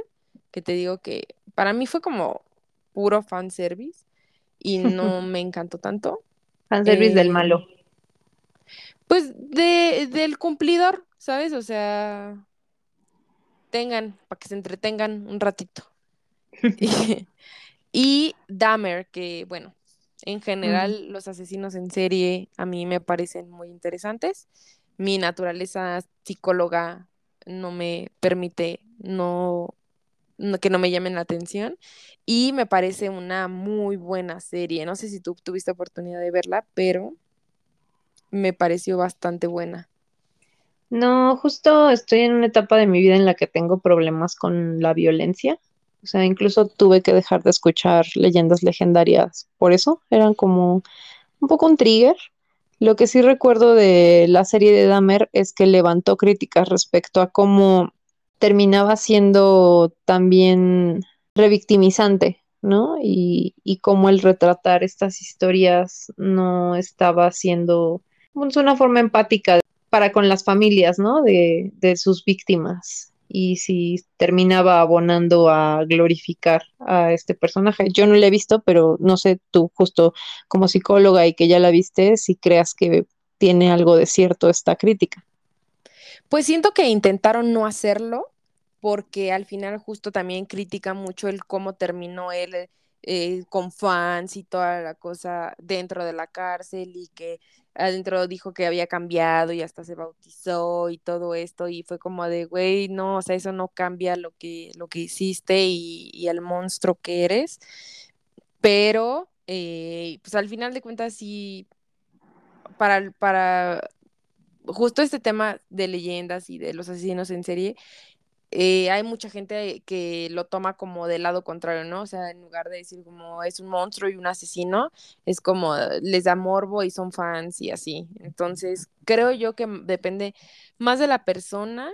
que te digo que para mí fue como puro fanservice y no me encantó tanto. Fanservice del Eh, malo. pues de, del cumplidor, ¿sabes? O sea, tengan, para que se entretengan un ratito. Y, y Dahmer, que bueno, en general los asesinos en serie a mí me parecen muy interesantes. Mi naturaleza psicóloga no me permite no- que no me llamen la atención y me parece una muy buena serie. No sé si tú tuviste oportunidad de verla, pero me pareció bastante buena. No, justo estoy en una etapa de mi vida en la que tengo problemas con la violencia. O sea, incluso tuve que dejar de escuchar leyendas legendarias por eso. Eran como un poco un trigger. Lo que sí recuerdo de la serie de Dahmer es que levantó críticas respecto a cómo terminaba siendo también revictimizante, ¿no? Y, y cómo el retratar estas historias no estaba siendo pues, una forma empática para con las familias, ¿no? De, de sus víctimas. Y si terminaba abonando a glorificar a este personaje. Yo no la he visto, pero no sé, tú justo como psicóloga y que ya la viste, si creas que tiene algo de cierto esta crítica. Pues siento que intentaron no hacerlo porque al final justo también critica mucho el cómo terminó él eh, con fans y toda la cosa dentro de la cárcel y que adentro dijo que había cambiado y hasta se bautizó y todo esto y fue como de, güey, no, o sea, eso no cambia lo que, lo que hiciste y, y el monstruo que eres, pero eh, pues al final de cuentas sí, para, para justo este tema de leyendas y de los asesinos en serie, eh, hay mucha gente que lo toma como del lado contrario, ¿no? O sea, en lugar de decir como es un monstruo y un asesino, es como les da morbo y son fans y así. Entonces, creo yo que depende más de la persona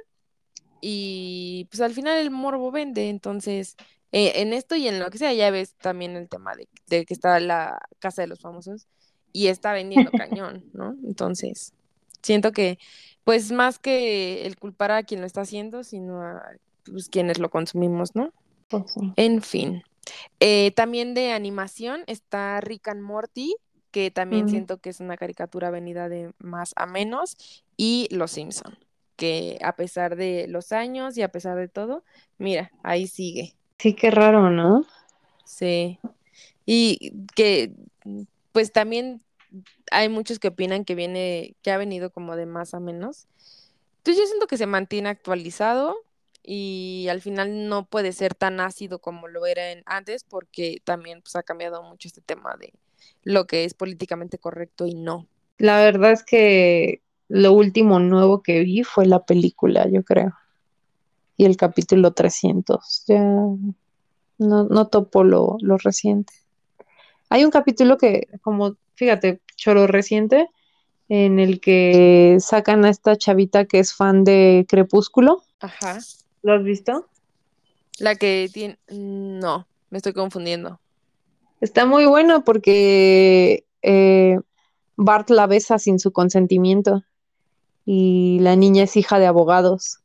y pues al final el morbo vende, entonces eh, en esto y en lo que sea, ya ves también el tema de, de que está la casa de los famosos y está vendiendo cañón, ¿no? Entonces, siento que pues más que el culpar a quien lo está haciendo, sino a pues, quienes lo consumimos, ¿no? En fin. Eh, también de animación está Rick and Morty, que también Mm. siento que es una caricatura venida de más a menos, y Los Simpson, que a pesar de los años y a pesar de todo, mira, ahí sigue. Sí, qué raro, ¿no? Sí. Y que pues también hay muchos que opinan que viene, que ha venido como de más a menos. Entonces yo siento que se mantiene actualizado y al final no puede ser tan ácido como lo era antes porque también pues ha cambiado mucho este tema de lo que es políticamente correcto y no. La verdad es que lo último nuevo que vi fue la película, yo creo. Y el capítulo 300. Ya no, no topo lo, lo reciente. Hay un capítulo que, como, fíjate, choro reciente, en el que sacan a esta chavita que es fan de Crepúsculo. Ajá. ¿Lo has visto? La que tiene... No, me estoy confundiendo. Está muy bueno porque eh, Bart la besa sin su consentimiento y la niña es hija de abogados.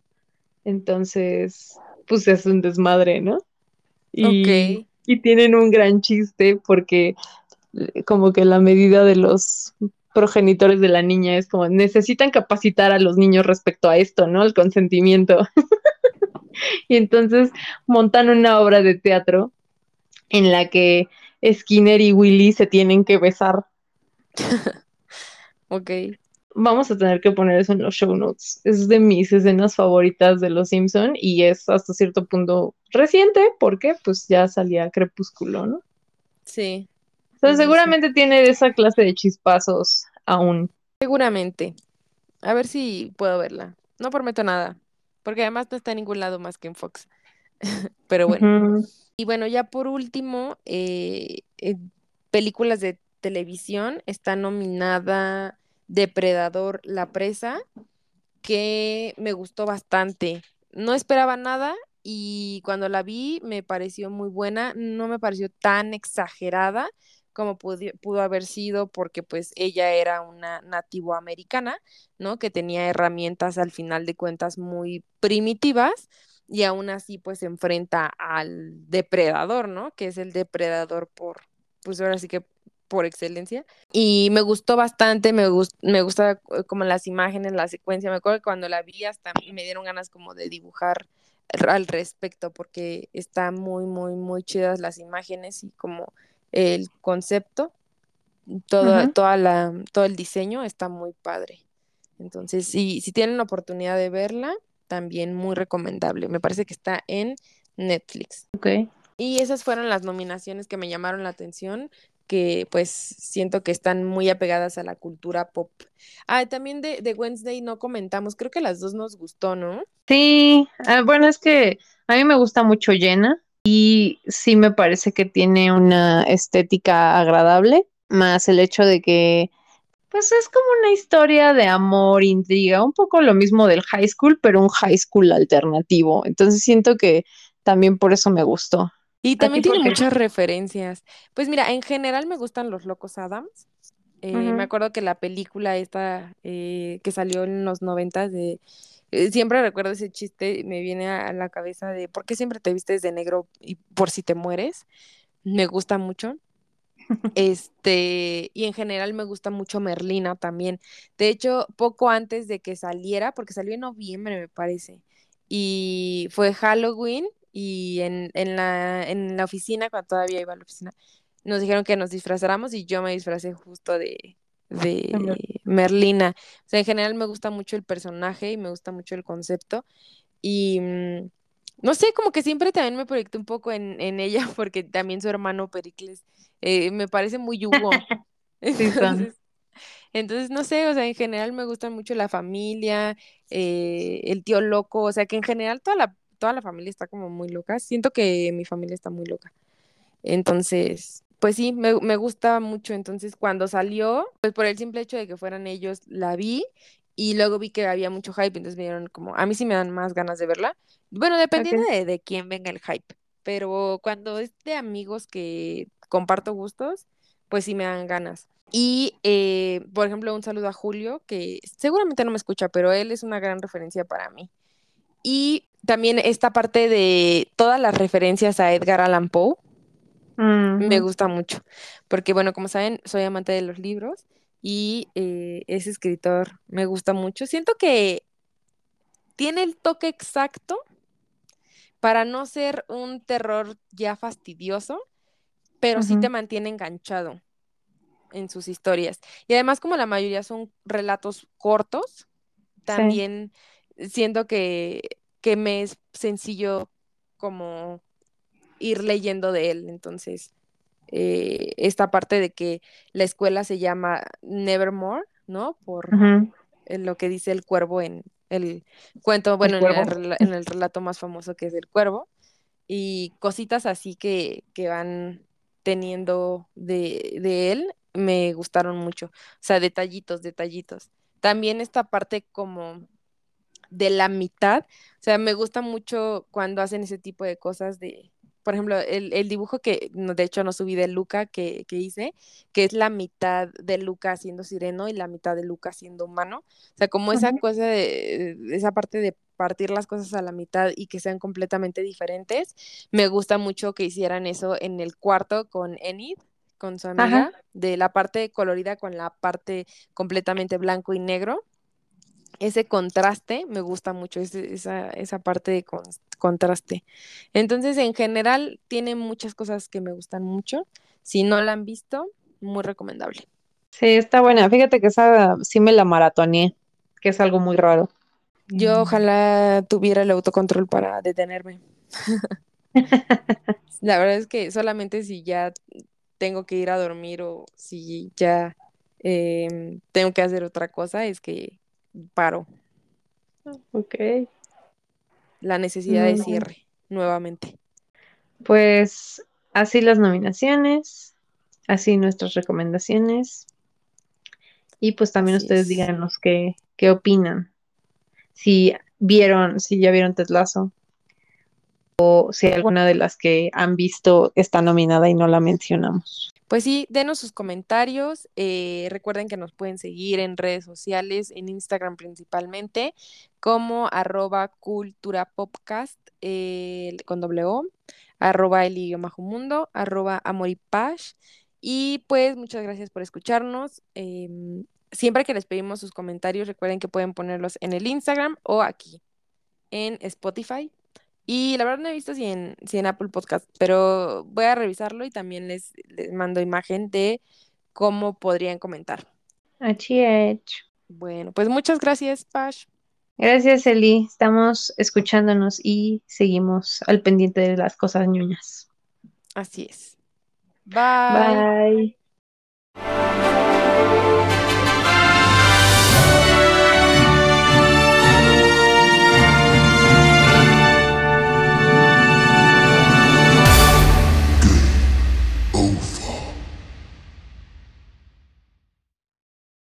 Entonces, pues es un desmadre, ¿no? Y, Ok. y tienen un gran chiste porque como que la medida de los progenitores de la niña es como necesitan capacitar a los niños respecto a esto, ¿no? El consentimiento. Y entonces montan una obra de teatro en la que Skinner y Willy se tienen que besar. Ok. Vamos a tener que poner eso en los show notes. Es de mis escenas favoritas de Los Simpson y es hasta cierto punto reciente porque pues ya salía Crepúsculo, ¿no? Sí, Entonces sí, seguramente tiene esa clase de chispazos aún. seguramente. A ver si puedo verla. No prometo nada, porque además no está en ningún lado más que en Fox. Pero bueno. Y bueno, ya por último, eh, eh, películas de televisión está nominada Depredador, La Presa, que me gustó bastante. No esperaba nada y cuando la vi me pareció muy buena, no me pareció tan exagerada como pudi- pudo haber sido porque pues ella era una nativo americana, ¿no? Que tenía herramientas al final de cuentas muy primitivas y aún así pues se enfrenta al depredador, ¿no? Que es el depredador por, pues ahora sí que por excelencia. Y me gustó bastante, me, me gusta como las imágenes, la secuencia. Me acuerdo que cuando la vi hasta me dieron ganas como de dibujar al respecto porque está muy, muy, muy chidas las imágenes y como el concepto, todo, toda la, todo el diseño está muy padre. Entonces, si, si tienen la oportunidad de verla, también muy recomendable. Me parece que está en Netflix. Ok. Y esas fueron las nominaciones que me llamaron la atención, que pues siento que están muy apegadas a la cultura pop. Ah, también de, de Wednesday no comentamos, creo que las dos nos gustó, ¿no? Sí, ah, bueno, es que a mí me gusta mucho Jenna y sí me parece que tiene una estética agradable, más el hecho de que, pues es como una historia de amor, intriga, un poco lo mismo del high school, pero un high school alternativo. Entonces siento que también por eso me gustó. Y ¿A también tiene muchas referencias. Pues mira, en general me gustan los Locos Adams. Eh, Me acuerdo que la película esta eh, que salió en los noventas de... eh, siempre recuerdo ese chiste, me viene a, a la cabeza de ¿por qué siempre te vistes de negro y por si te mueres? Me gusta mucho. Este, y en general me gusta mucho Merlina también. De hecho, poco antes de que saliera, porque salió en noviembre, me parece, y fue Halloween, y en, en la, en la oficina, cuando todavía iba a la oficina, nos dijeron que nos disfrazáramos y yo me disfracé justo de, de Merlina. O sea, en general me gusta mucho el personaje y me gusta mucho el concepto. Y mm, no sé, como que siempre también me proyecté un poco en, en ella, porque también su hermano Pericles eh, me parece muy Hugo. Sí. Entonces, entonces, no sé, o sea, en general me gusta mucho la familia, eh, el tío loco, o sea, que en general toda la, toda la familia está como muy loca. Siento que mi familia está muy loca. Entonces, pues sí, me, me gusta mucho. Entonces, cuando salió, pues por el simple hecho de que fueran ellos, la vi y luego vi que había mucho hype, entonces me dieron como, a mí sí me dan más ganas de verla. Bueno, dependiendo de quién venga el hype, pero cuando es de amigos que comparto gustos, pues sí me dan ganas. Y, eh, por ejemplo, un saludo a Julio, que seguramente no me escucha, pero él es una gran referencia para mí. Y también esta parte de todas las referencias a Edgar Allan Poe me gusta mucho, porque bueno, como saben, soy amante de los libros y eh, ese escritor me gusta mucho. Siento que tiene el toque exacto para no ser un terror ya fastidioso, pero sí te mantiene enganchado en sus historias. Y además, como la mayoría son relatos cortos, Sí. también siento que, que me es sencillo como ir leyendo de él. Entonces, eh, esta parte de que la escuela se llama Nevermore, ¿no? Por lo que dice el cuervo en el cuento, El bueno, en el, en el relato más famoso que es el cuervo, y cositas así que, que van teniendo de, de él, me gustaron mucho. O sea, detallitos, detallitos. También esta parte como de la mitad. O sea, me gusta mucho cuando hacen ese tipo de cosas de, por ejemplo, el, el dibujo que de hecho no subí de Luca que, que hice, que es la mitad de Luca siendo sireno y la mitad de Luca siendo humano. O sea, como esa cosa de, esa parte de partir las cosas a la mitad y que sean completamente diferentes. Me gusta mucho que hicieran eso en el cuarto con Enid, con su Ajá. amiga, de la parte colorida con la parte completamente blanco y negro ese contraste me gusta mucho, ese- esa, esa parte de con- contraste. Entonces, en general, tiene muchas cosas que me gustan mucho. Si no la han visto, muy recomendable. Sí, está buena. Fíjate que esa sí me la maratoneé, que es algo muy raro. Yo ojalá tuviera el autocontrol para detenerme. La verdad es que solamente si ya tengo que ir a dormir o si ya em, tengo que hacer otra cosa, es que paro Ok. La necesidad de cierre nuevamente. Pues así las nominaciones, así nuestras recomendaciones. Y pues también Así ustedes es. díganos qué, qué opinan. Si vieron, si ya vieron Ted Lasso, o si alguna de las que han visto está nominada y no la mencionamos. Pues sí, denos sus comentarios. eh, recuerden que nos pueden seguir en redes sociales, en Instagram principalmente, como arroba culturapopcast eh, con O, arroba el mundo, arroba amoripash. Y pues muchas gracias por escucharnos. em, siempre que les pedimos sus comentarios, recuerden que pueden ponerlos en el Instagram o aquí en Spotify. Y la verdad no he visto si en, si en Apple Podcast, pero voy a revisarlo y también les, les mando imagen de cómo podrían comentar. HH. Bueno, pues muchas gracias, Pash. Gracias, Eli. Estamos escuchándonos y seguimos al pendiente de las cosas ñoñas. Así es. Bye. Bye.